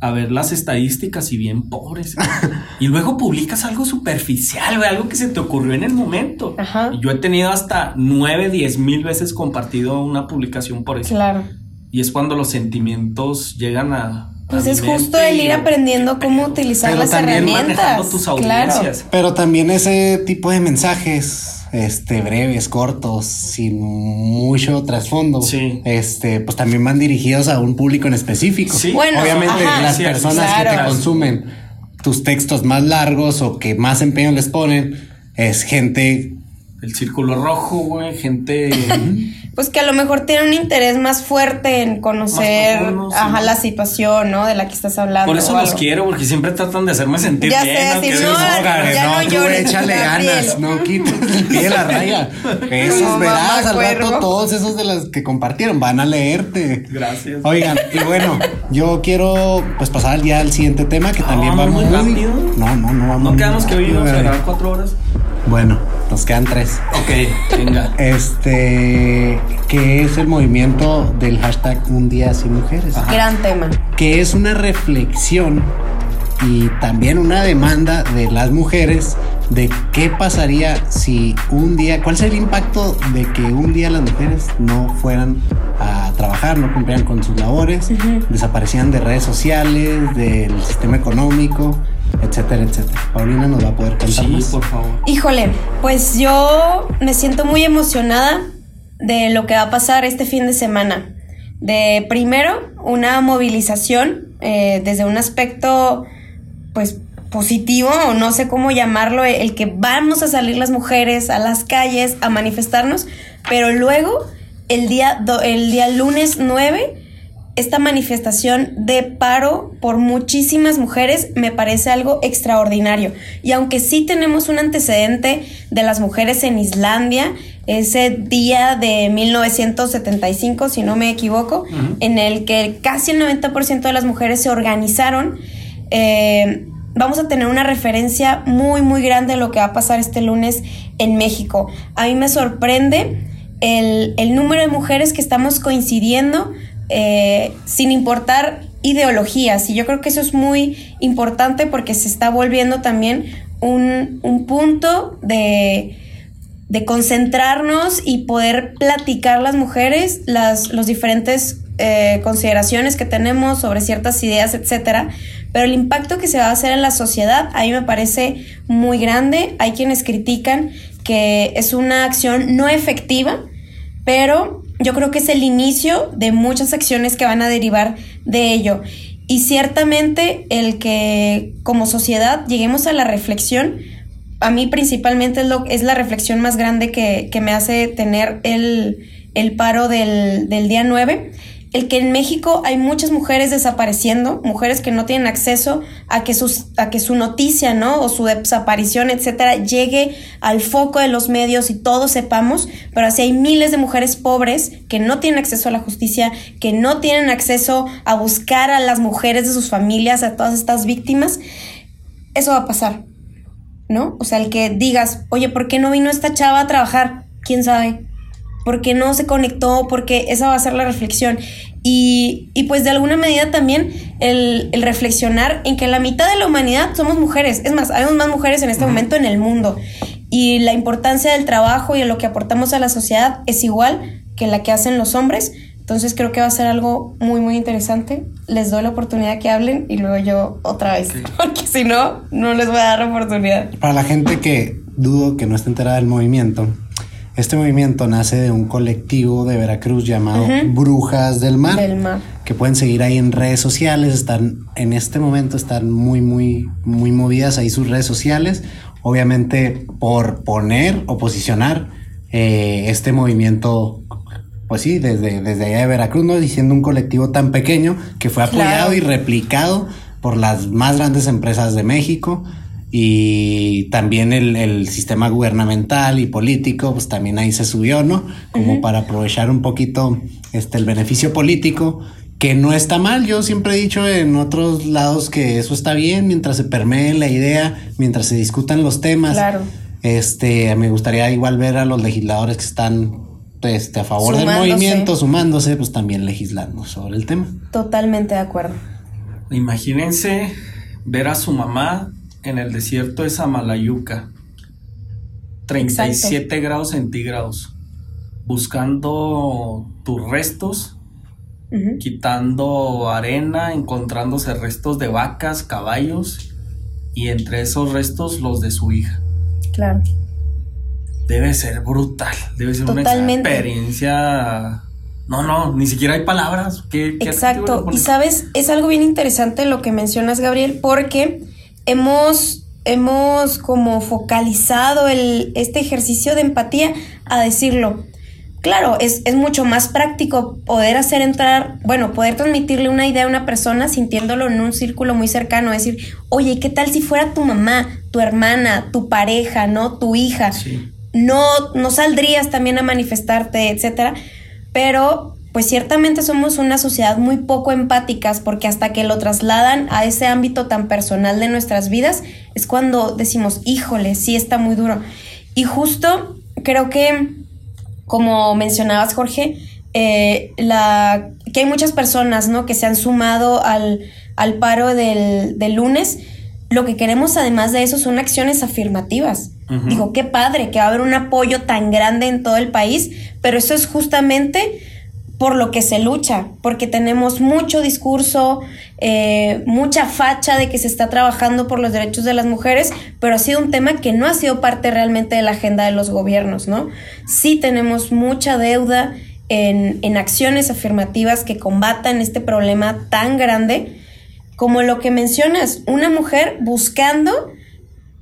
a ver las estadísticas y bien pobres. (laughs) y luego publicas algo superficial, güey, algo que se te ocurrió en el momento. Ajá. Y yo he tenido hasta nueve, diez mil veces compartido una publicación por eso. Claro. Y es cuando los sentimientos llegan a. Pues a es justo el ir aprendiendo cómo utilizar Pero las también manejando herramientas. tus Claro. audiencias. Pero también ese tipo de mensajes, este, breves, cortos, sin mucho trasfondo, Sí. este, pues también van dirigidos a un público en específico. Sí. Bueno, Obviamente ajá. las Sí, personas que te claro. consumen tus textos más largos o que más empeño les ponen es gente El círculo rojo, güey, gente. (laughs) Pues que a lo mejor tiene un interés más fuerte en conocer profundo, sí. ajá, la situación, ¿no? De la que estás hablando. Por eso los algo. quiero, porque siempre tratan de hacerme sentir Ya bien. sé, digas, no, "No, ya no, no tú llores, échale ganas, no quites el pie de la raya. (laughs) Esos verás al rato cuervo. todos esos de las que compartieron van a leerte. Gracias. Oigan, y bueno, yo quiero pues pasar ya al siguiente tema que Ah, también va ¿vamos muy rápido? No, no, no vamos. No quedamos que hoy íbamos a grabar cuatro horas. Bueno, nos quedan tres. Ok, venga. Este, que es el movimiento del hashtag Un Día Sin Mujeres. Gran tema. que es una reflexión y también una demanda de las mujeres de qué pasaría si un día, cuál sería el impacto de que un día las mujeres no fueran a trabajar, no cumplieran con sus labores, desaparecían de redes sociales, del sistema económico, etcétera, etcétera. Paulina nos va a poder contar Sí, más. por favor. Híjole, pues yo me siento muy emocionada de lo que va a pasar este fin de semana. De primero, una movilización eh, desde un aspecto, pues positivo o no sé cómo llamarlo, el que vamos a salir las mujeres a las calles a manifestarnos, pero luego el día, el día lunes 9 esta manifestación de paro por muchísimas mujeres me parece algo extraordinario. Y aunque sí tenemos un antecedente de las mujeres en Islandia, ese día de 1975, si no me equivoco, en el que casi el 90% de las mujeres se organizaron, eh, vamos a tener una referencia muy, muy grande de lo que va a pasar este lunes en México. A mí me sorprende el, el número de mujeres que estamos coincidiendo eh, sin importar ideologías. Y yo creo que eso es muy importante porque se está volviendo también un, punto de, de, concentrarnos y poder platicar las mujeres las los diferentes eh, consideraciones que tenemos sobre ciertas ideas, etcétera. Pero el impacto que se va a hacer en la sociedad a mí me parece muy grande. Hay quienes critican que es una acción no efectiva, pero yo creo que es el inicio de muchas acciones que van a derivar de ello. Y ciertamente el que como sociedad lleguemos a la reflexión, a mí principalmente es, lo, es la reflexión más grande que, me hace tener el, paro del, del día 9 el que en México hay muchas mujeres desapareciendo, mujeres que no tienen acceso a que, sus, a que su noticia, ¿no? O su desaparición, etcétera, llegue al foco de los medios y todos sepamos, pero así hay miles de mujeres pobres que no tienen acceso a la justicia, que no tienen acceso a buscar a las mujeres de sus familias, a todas estas víctimas. Eso va a pasar, ¿no? O sea, el que digas, oye, ¿por qué no vino esta chava a trabajar? ¿Quién sabe? Porque no se conectó, porque esa va a ser la reflexión. Y, pues de alguna medida también el, reflexionar en que la mitad de la humanidad somos mujeres. Es más, hay más mujeres en este momento en el mundo. Y la importancia del trabajo y de lo que aportamos a la sociedad es igual que la que hacen los hombres. Entonces creo que va a ser algo muy, muy interesante. Les doy la oportunidad que hablen y luego yo otra vez. (laughs) Porque si no, no les voy a dar la oportunidad. Para la gente que dudo que no esté enterada del movimiento, este movimiento nace de un colectivo de Veracruz llamado Brujas del Mar, que pueden seguir ahí en redes sociales. Están en este momento están muy, muy, muy movidas ahí sus redes sociales. Obviamente por poner o posicionar eh, este movimiento, pues sí, desde, desde allá de Veracruz, ¿no? Diciendo un colectivo tan pequeño que fue apoyado y replicado por las más grandes empresas de México y también el, sistema gubernamental y político, pues también ahí se subió, ¿no? Como para aprovechar un poquito este, el beneficio político, que no está mal. Yo siempre he dicho en otros lados que eso está bien mientras se permee la idea, mientras se discutan los temas. Claro. Este, me gustaría igual ver a los legisladores que están este, a favor del movimiento, sumándose, pues también legislando sobre el tema. Totalmente de acuerdo. Imagínense ver a su mamá en el desierto de Samalayuca, 37 grados centígrados, buscando tus restos, quitando arena, encontrándose restos de vacas, caballos y entre esos restos los de su hija. Claro. Debe ser brutal, debe ser una experiencia no, no, ni siquiera hay palabras. Exacto. Y sabes, es algo bien interesante lo que mencionas, Gabriel, porque hemos, hemos como focalizado el, este ejercicio de empatía a decirlo. Claro, es, es, mucho más práctico poder hacer entrar, bueno, poder transmitirle una idea a una persona sintiéndolo en un círculo muy cercano, decir, oye, ¿qué tal si fuera tu mamá, tu hermana, tu pareja, ¿no? Tu hija? No, no saldrías también a manifestarte, etcétera. Pero pues ciertamente somos una sociedad muy poco empáticas porque hasta que lo trasladan a ese ámbito tan personal de nuestras vidas es cuando decimos, híjole, sí está muy duro. Y justo creo que, como mencionabas Jorge, eh, la, que hay muchas personas ¿no? que se han sumado al, al paro del, del, lunes. Lo que queremos además de eso son acciones afirmativas. Digo, qué padre que va a haber un apoyo tan grande en todo el país, pero eso es justamente por lo que se lucha, porque tenemos mucho discurso, eh, mucha facha de que se está trabajando por los derechos de las mujeres, pero ha sido un tema que no ha sido parte realmente de la agenda de los gobiernos, ¿no? Sí tenemos mucha deuda en, en acciones afirmativas que combatan este problema tan grande como lo que mencionas, una mujer buscando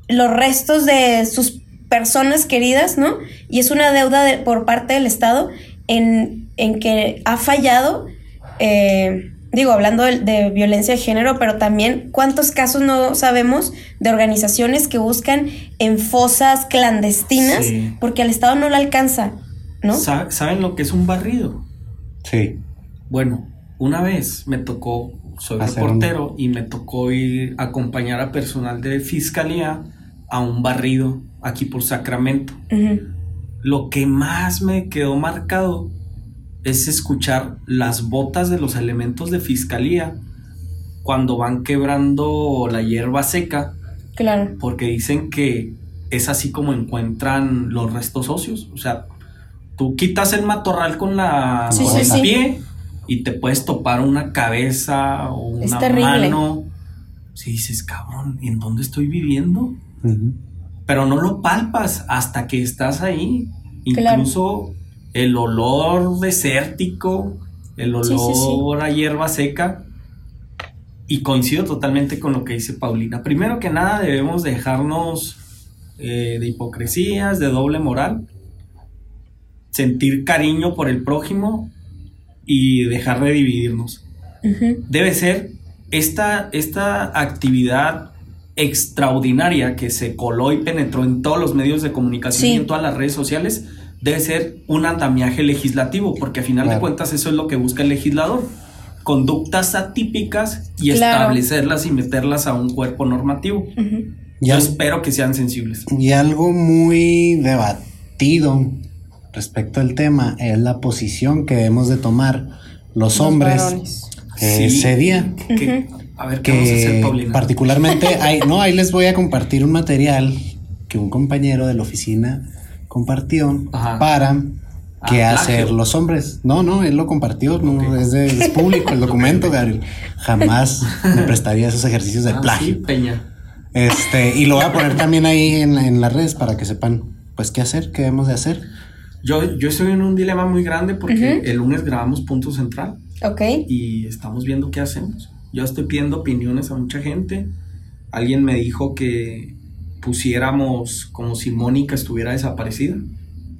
los restos de sus personas queridas, ¿no? Y es una deuda de- por parte del Estado en, en que ha fallado, eh, digo, hablando de, de violencia de género, pero también cuántos casos no sabemos de organizaciones que buscan en fosas clandestinas Sí. porque al Estado no le alcanza, ¿no? Sa- ¿Saben lo que es un barrido? Sí. Bueno, una vez me tocó, soy Hacer un- reportero y me tocó ir a acompañar a personal de fiscalía a un barrido aquí por Sacramento. Lo que más me quedó marcado es escuchar las botas de los elementos de fiscalía cuando van quebrando la hierba seca, Claro. porque dicen que es así como encuentran los restos óseos. O sea, tú quitas el matorral con la Sí, con sí, el sí. pie y te puedes topar una cabeza o Es una terrible. mano. Si dices, cabrón, ¿en dónde estoy viviendo? Pero no lo palpas hasta que estás ahí. Claro. Incluso el olor desértico, el Sí, sí, olor a hierba seca. Y coincido totalmente con lo que dice Paulina. Primero que nada debemos dejarnos eh, de hipocresías, de doble moral, sentir cariño por el prójimo y dejar de dividirnos debe ser esta, esta actividad extraordinaria que se coló y penetró en todos los medios de comunicación Sí. y en todas las redes sociales, debe ser un andamiaje legislativo, porque a final de cuentas eso es lo que busca el legislador. Conductas atípicas y Claro. establecerlas y meterlas a un cuerpo normativo. Yo espero que sean sensibles. y algo muy debatido respecto al tema es la posición que debemos de tomar los, Los hombres varones. eh, Sí. ese día. Que- a ver, ¿qué vamos a hacer, particularmente hay, no, ahí les voy a compartir un material que un compañero de la oficina compartió Ajá. para qué Ah, hacer plagio. los hombres. No, no, él lo compartió, no, es, de- es público el documento, Gabriel. Jamás me prestaría esos ejercicios de Ah, sí, plagio. Peña. Este, y lo voy a poner también ahí en, en las redes para que sepan, pues, qué hacer, qué debemos de hacer. Yo, yo estoy en un dilema muy grande porque el lunes grabamos Punto Central. Ok. y estamos viendo qué hacemos. Yo estoy pidiendo opiniones a mucha gente. Alguien me dijo que pusiéramos como si Mónica estuviera desaparecida,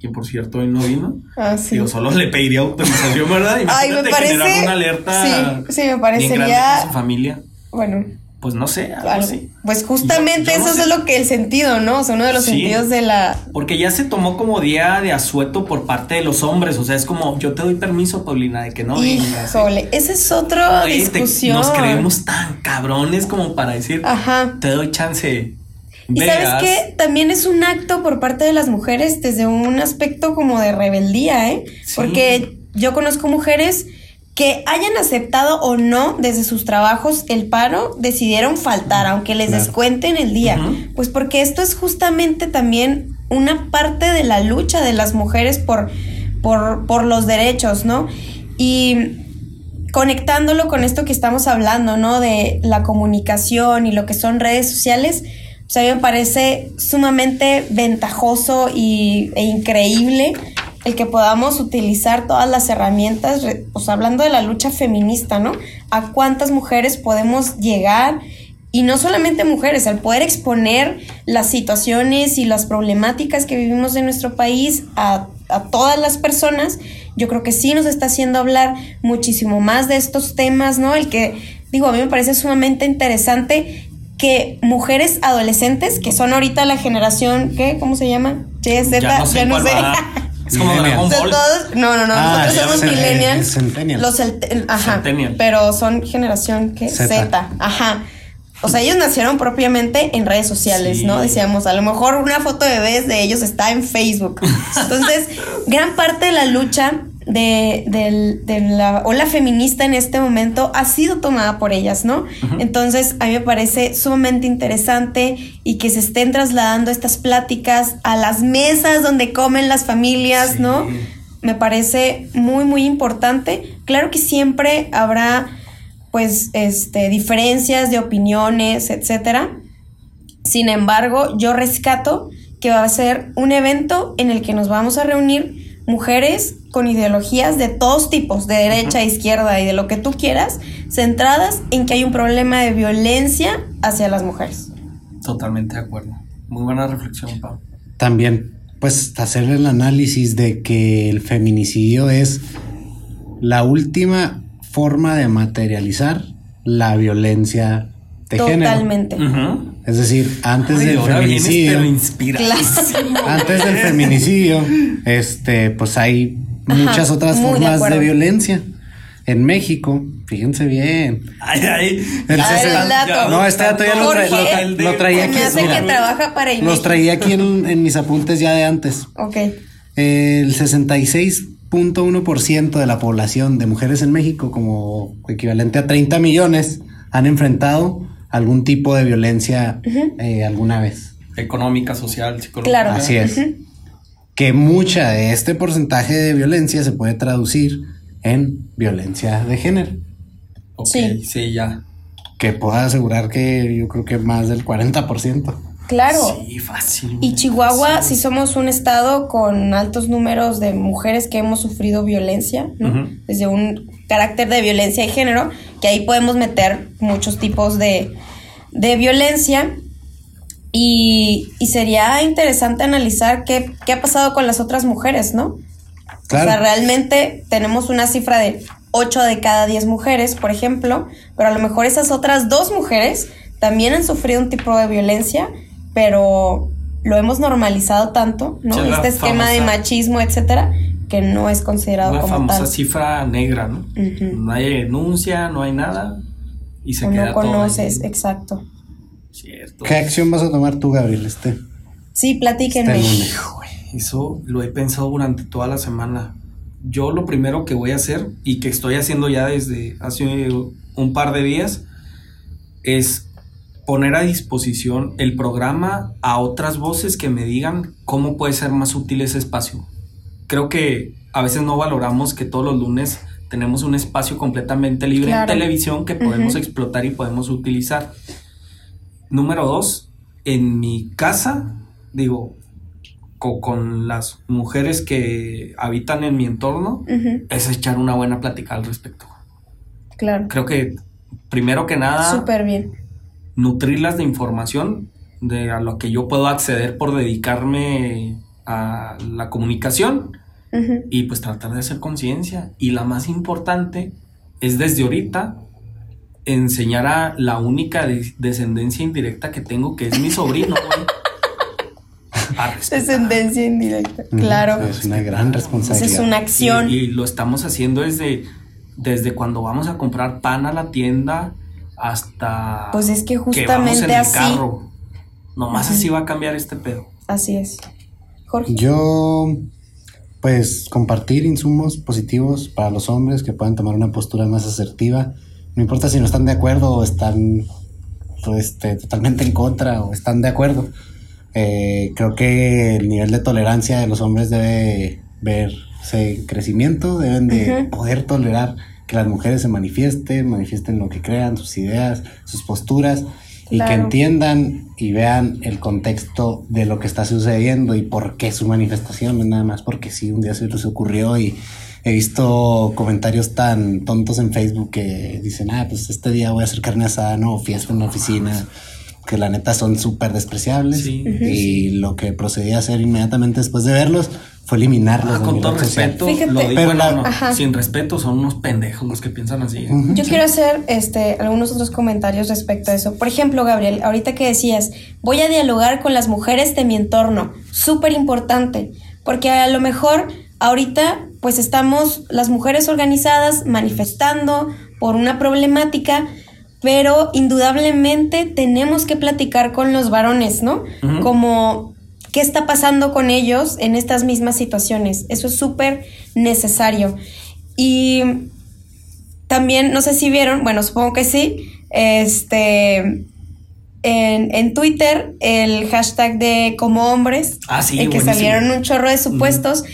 quien por cierto hoy no vino. Ah, sí. Digo, solo le pediría autorización, ¿verdad? (laughs) Ay, me parece. generar una alerta Sí, sí, me parecería. su familia. Bueno, Pues no sé, algo así. Pues justamente Yo- yo no eso sé. es lo que el sentido, ¿no? O sea, uno de los Sí. sentidos de la. Porque ya se tomó como día de asueto por parte de los hombres. O sea, es como, yo te doy permiso, Paulina, de que no vengas. Híjole, esa es otra te- discusión. nos creemos tan cabrones como para decir, Ajá. te doy chance. Y sabes qué, también es un acto por parte de las mujeres desde un aspecto como de rebeldía, ¿eh? Sí. Porque yo conozco mujeres que hayan aceptado o no desde sus trabajos el paro, decidieron faltar, aunque les Claro. descuenten el día. Pues porque esto es justamente también una parte de la lucha de las mujeres por, por, por los derechos, ¿no? Y conectándolo con esto que estamos hablando, ¿no? De la comunicación y lo que son redes sociales, pues a mí me parece sumamente ventajoso y, e increíble el que podamos utilizar todas las herramientas, pues hablando de la lucha feminista, ¿no? A cuántas mujeres podemos llegar y no solamente mujeres, al poder exponer las situaciones y las problemáticas que vivimos en nuestro país a, a todas las personas, yo creo que sí nos está haciendo hablar muchísimo más de estos temas, ¿no? El que, digo, a mí me parece sumamente interesante que mujeres adolescentes, que son ahorita la generación, ¿qué? ¿Cómo se llama? YZ, Ya no sé cuál va. Es como. Dragon Ball. todos, no, no, no, Ah, nosotros ya somos sé, millennials. centennial. Los celt- ajá, Centennial. pero son generación ¿qué? Z. Z. Ajá. O sea, ellos nacieron propiamente en redes sociales, Sí. ¿no? Decíamos, a lo mejor una foto de bebés de ellos está en Facebook. (laughs) Entonces, gran parte de la lucha de, del- de la ola feminista en este momento ha sido tomada por ellas, ¿no? Entonces, a mí me parece sumamente interesante y que se estén trasladando estas pláticas a las mesas donde comen las familias, Sí. ¿no? Me parece muy, muy importante. Claro que siempre habrá, pues, este, diferencias de opiniones, etcétera. Sin embargo, yo rescato que va a ser un evento en el que nos vamos a reunir mujeres con ideologías de todos tipos, de derecha, izquierda y de lo que tú quieras, centradas en que hay un problema de violencia hacia las mujeres. Totalmente de acuerdo. Muy buena reflexión, Pau. También, pues, hacer el análisis de que el feminicidio es la última forma de materializar la violencia de género. Totalmente. Es decir, antes Ay, del feminicidio, antes del feminicidio, este, pues hay muchas otras de formas de, violencia. En México, fíjense bien. Ay, ay. El Ah, sesenta- el dato. No, este dato ya lo, tra- lo tra- Jorge, lo traía aquí. hace mira, que trabaja para los traía aquí en, en mis apuntes ya de antes. Ok. El 66.1% de la población de mujeres en México, como equivalente a 30 millones, han enfrentado algún tipo de violencia eh, alguna vez. Económica, social, psicológica. Claro. Así es. Que mucha de este porcentaje de violencia se puede traducir en violencia de género. Ok, Sí. sí, ya. Que puedo asegurar que yo creo que más del 40%. Claro. Sí, fácil. Y Chihuahua, si somos un estado con altos números de mujeres que hemos sufrido violencia, ¿no? Desde un carácter de violencia de género, que ahí podemos meter muchos tipos de, de violencia. Y, y sería interesante analizar qué, qué ha pasado con las otras mujeres, ¿no? Claro. O sea, realmente tenemos una cifra de 8 de cada 10 mujeres, por ejemplo, pero a lo mejor esas otras dos mujeres también han sufrido un tipo de violencia, pero lo hemos normalizado tanto, ¿no? Este esquema de machismo, etcétera, que no es considerado Una como famosa tal. cifra negra, ¿no? No hay denuncia, no hay nada. Y se O queda no conoces, exacto. Cierto. ¿Qué acción vas a tomar tú, Gabriel? Este, Sí, platíquenme. este Eso lo he pensado durante toda la semana. Yo lo primero que voy a hacer y que estoy haciendo ya desde hace un par de días es poner a disposición el programa a otras voces que me digan cómo puede ser más útil ese espacio. Creo que a veces no valoramos que todos los lunes tenemos un espacio completamente libre Claro. en televisión que podemos explotar y podemos utilizar. Número dos, en mi casa, digo, co- con las mujeres que habitan en mi entorno, es echar una buena plática al respecto. claro. Creo que, primero que nada, Súper bien. nutrirlas de información de a lo que yo puedo acceder por dedicarme a la comunicación y pues tratar de hacer conciencia. Y la más importante es desde ahorita enseñar a la única de- descendencia indirecta que tengo, que es mi sobrino, güey. (laughs) Descendencia indirecta. Mm, Claro. Es una gran responsabilidad. Es una acción. Y, y lo estamos haciendo desde, desde cuando vamos a comprar pan a la tienda hasta Pues es que que vamos en justamente el así. carro. Nomás así va a cambiar este pedo. Así es. Jorge. Yo, pues, compartir insumos positivos para los hombres que puedan tomar una postura más asertiva. No importa si no están de acuerdo o están pues, este, totalmente en contra o están de acuerdo. Eh, creo que el nivel de tolerancia de los hombres debe verse en crecimiento, deben de poder tolerar que las mujeres se manifiesten, manifiesten lo que crean, sus ideas, sus posturas y que entiendan y vean el contexto de lo que está sucediendo y por qué su manifestación, no es nada más porque sí, un día se les ocurrió y he visto comentarios tan tontos en Facebook que dicen, ah, pues este día voy a hacer carne asada, no, fiesta en la oficina, que la neta son súper despreciables Sí. y lo que procedí a hacer inmediatamente después de verlos fue eliminarlos. Ah, con todo respeto, Fíjate. lo digo Pero la- no, Ajá. sin respeto, son unos pendejos los que piensan así. Yo quiero hacer este, algunos otros comentarios respecto a eso. Por ejemplo, Gabriel, ahorita que decías, voy a dialogar con las mujeres de mi entorno. Súper importante, porque a lo mejor ahorita pues estamos las mujeres organizadas manifestando por una problemática, pero indudablemente tenemos que platicar con los varones, ¿no? Como qué está pasando con ellos en estas mismas situaciones. Eso es súper necesario. Y también, no sé si vieron, bueno, supongo que sí, este, en, en Twitter el hashtag de como hombres, Ah, sí, en que buenísimo. salieron un chorro de supuestos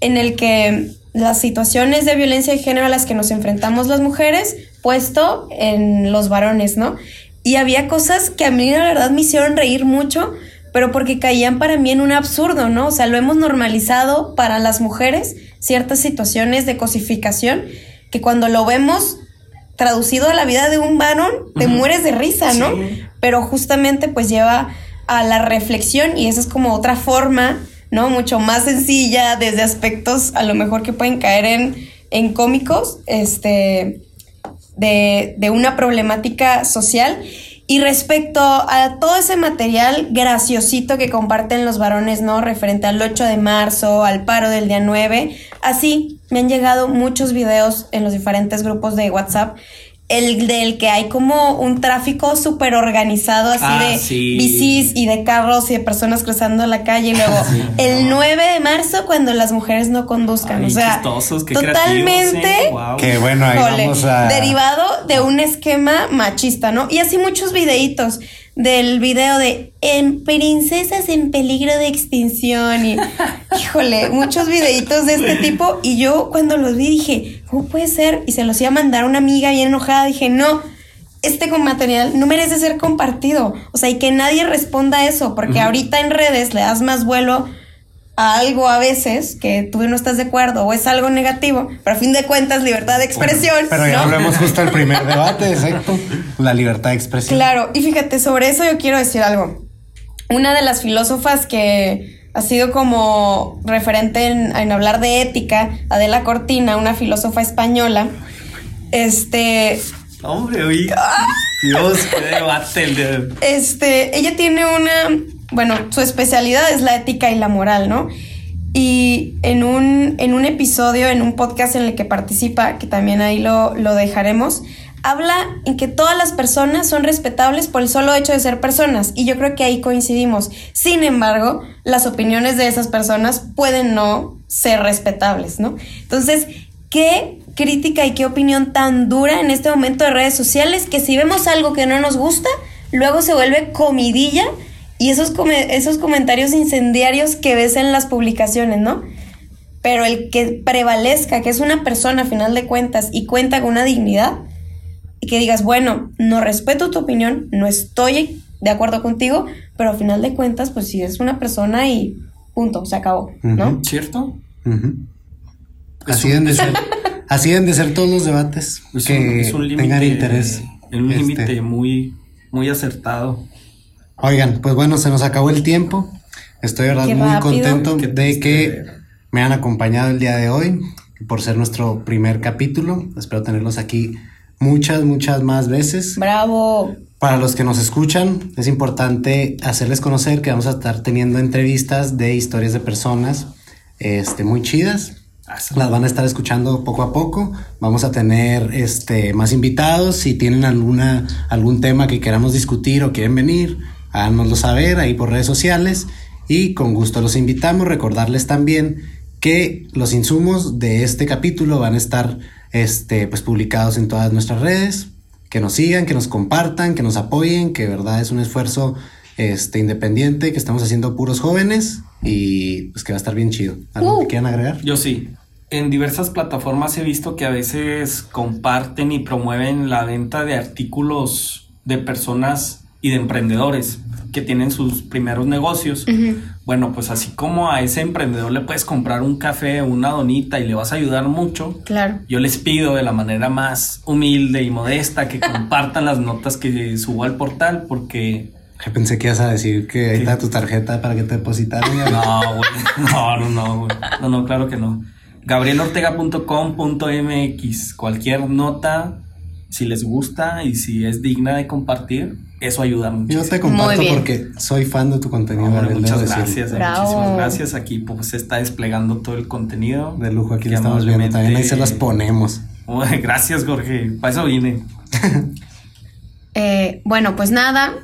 en el que las situaciones de violencia de género a las que nos enfrentamos las mujeres, puesto en los varones, ¿no? Y había cosas que a mí la verdad me hicieron reír mucho pero porque caían para mí en un absurdo, ¿no? O sea, lo hemos normalizado para las mujeres, ciertas situaciones de cosificación, que cuando lo vemos traducido a la vida de un varón, te mueres de risa, ¿no? Pero justamente pues lleva a la reflexión y esa es como otra forma, ¿no? Mucho más sencilla, desde aspectos a lo mejor que pueden caer en, en cómicos, este, de, de una problemática social. Y respecto a todo ese material graciosito que comparten los varones, ¿no? Referente al 8 de marzo, al paro del día 9, así me han llegado muchos videos en los diferentes grupos de WhatsApp el del que hay como un tráfico súper organizado así Ah, de sí. bicis y de carros y de personas cruzando la calle y luego el 9 de marzo cuando las mujeres no conduzcan, Ay, o sea, chistosos, qué totalmente creativos, ¿eh? Que bueno, ahí Híjole, vamos a. derivado de un esquema machista, ¿no? Y así muchos videitos del video de en princesas en peligro de extinción y (laughs) híjole, muchos videitos de este tipo y yo cuando los vi dije, ¿cómo puede ser? Y se los iba a mandar a una amiga bien enojada, dije, "No, este con material no merece ser compartido. O sea, y que nadie responda a eso, porque ahorita en redes le das más vuelo a algo a veces que tú no estás de acuerdo o es algo negativo, pero a fin de cuentas libertad de expresión. Pero ya ¿no? hablemos justo del primer (laughs) debate, exacto. La libertad de expresión. Claro, y fíjate, sobre eso yo quiero decir algo. Una de las filósofas que ha sido como referente en, en hablar de ética, Adela Cortina, una filósofa española, este, Hombre, oí. Dios, qué debate el de. este, ella tiene una, bueno, su especialidad es la ética y la moral, ¿no? Y en un, en un episodio, en un podcast en el que participa, que también ahí lo, lo dejaremos, habla en que todas las personas son respetables por el solo hecho de ser personas. Y yo creo que ahí coincidimos. Sin embargo, las opiniones de esas personas pueden no ser respetables, ¿no? Entonces, ¿qué crítica y qué opinión tan dura en este momento de redes sociales que si vemos algo que no nos gusta, luego se vuelve comidilla y esos, come- esos comentarios incendiarios que ves en las publicaciones, ¿no? Pero el que prevalezca, que es una persona a final de cuentas y cuenta con una dignidad, y que digas, bueno, no respeto tu opinión, no estoy de acuerdo contigo, pero a final de cuentas, pues si es una persona y punto, se acabó, ¿no? ¿Cierto? Es Así deben de ser. Así deben de ser todos los debates Es que un, es un tengan interés. Un Este, límite muy, muy acertado. Oigan, pues bueno, se nos acabó el tiempo. Estoy verdad Qué muy rápido. contento de que me han acompañado el día de hoy por ser nuestro primer capítulo. Espero tenerlos aquí muchas, muchas más veces. Bravo. Para los que nos escuchan, es importante hacerles conocer que vamos a estar teniendo entrevistas de historias de personas este, muy chidas. Las van a estar escuchando poco a poco. Vamos a tener este, más invitados. Si tienen alguna, algún tema que queramos discutir o quieren venir, háganoslo saber ahí por redes sociales. Y con gusto los invitamos. Recordarles también que los insumos de este capítulo van a estar este, pues, publicados en todas nuestras redes. Que nos sigan, que nos compartan, que nos apoyen, que de verdad es un esfuerzo este, independiente que estamos haciendo puros jóvenes y pues que va a estar bien chido. ¿Algo que Uh. quieran agregar? Yo sí. En diversas plataformas he visto que a veces comparten y promueven la venta de artículos de personas y de emprendedores que tienen sus primeros negocios. Bueno, pues así como a ese emprendedor le puedes comprar un café una donita y le vas a ayudar mucho, Claro. yo les pido de la manera más humilde y modesta que (laughs) compartan las notas que subo al portal porque Yo pensé que ibas a decir que ahí está tu tarjeta para que te depositaran. No, güey. No, no, no, güey. No, no, claro que no. gabrielortega.com.mx. Cualquier nota, si les gusta y si es digna de compartir, eso ayuda Yo mucho. te comparto porque soy fan de tu contenido. Muchas gracias, Bravo. muchísimas gracias. Aquí pues se está desplegando todo el contenido. De lujo, aquí lo estamos viendo. También ahí se las ponemos. (laughs) Gracias, Jorge. Para eso vine. (laughs) Eh, bueno, pues nada,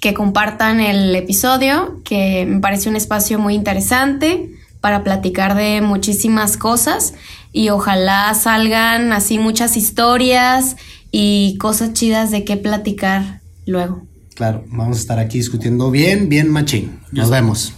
que compartan el episodio, que me parece un espacio muy interesante para platicar de muchísimas cosas y ojalá salgan así muchas historias y cosas chidas de qué platicar luego. Claro, vamos a estar aquí discutiendo bien, bien machín. Nos vemos.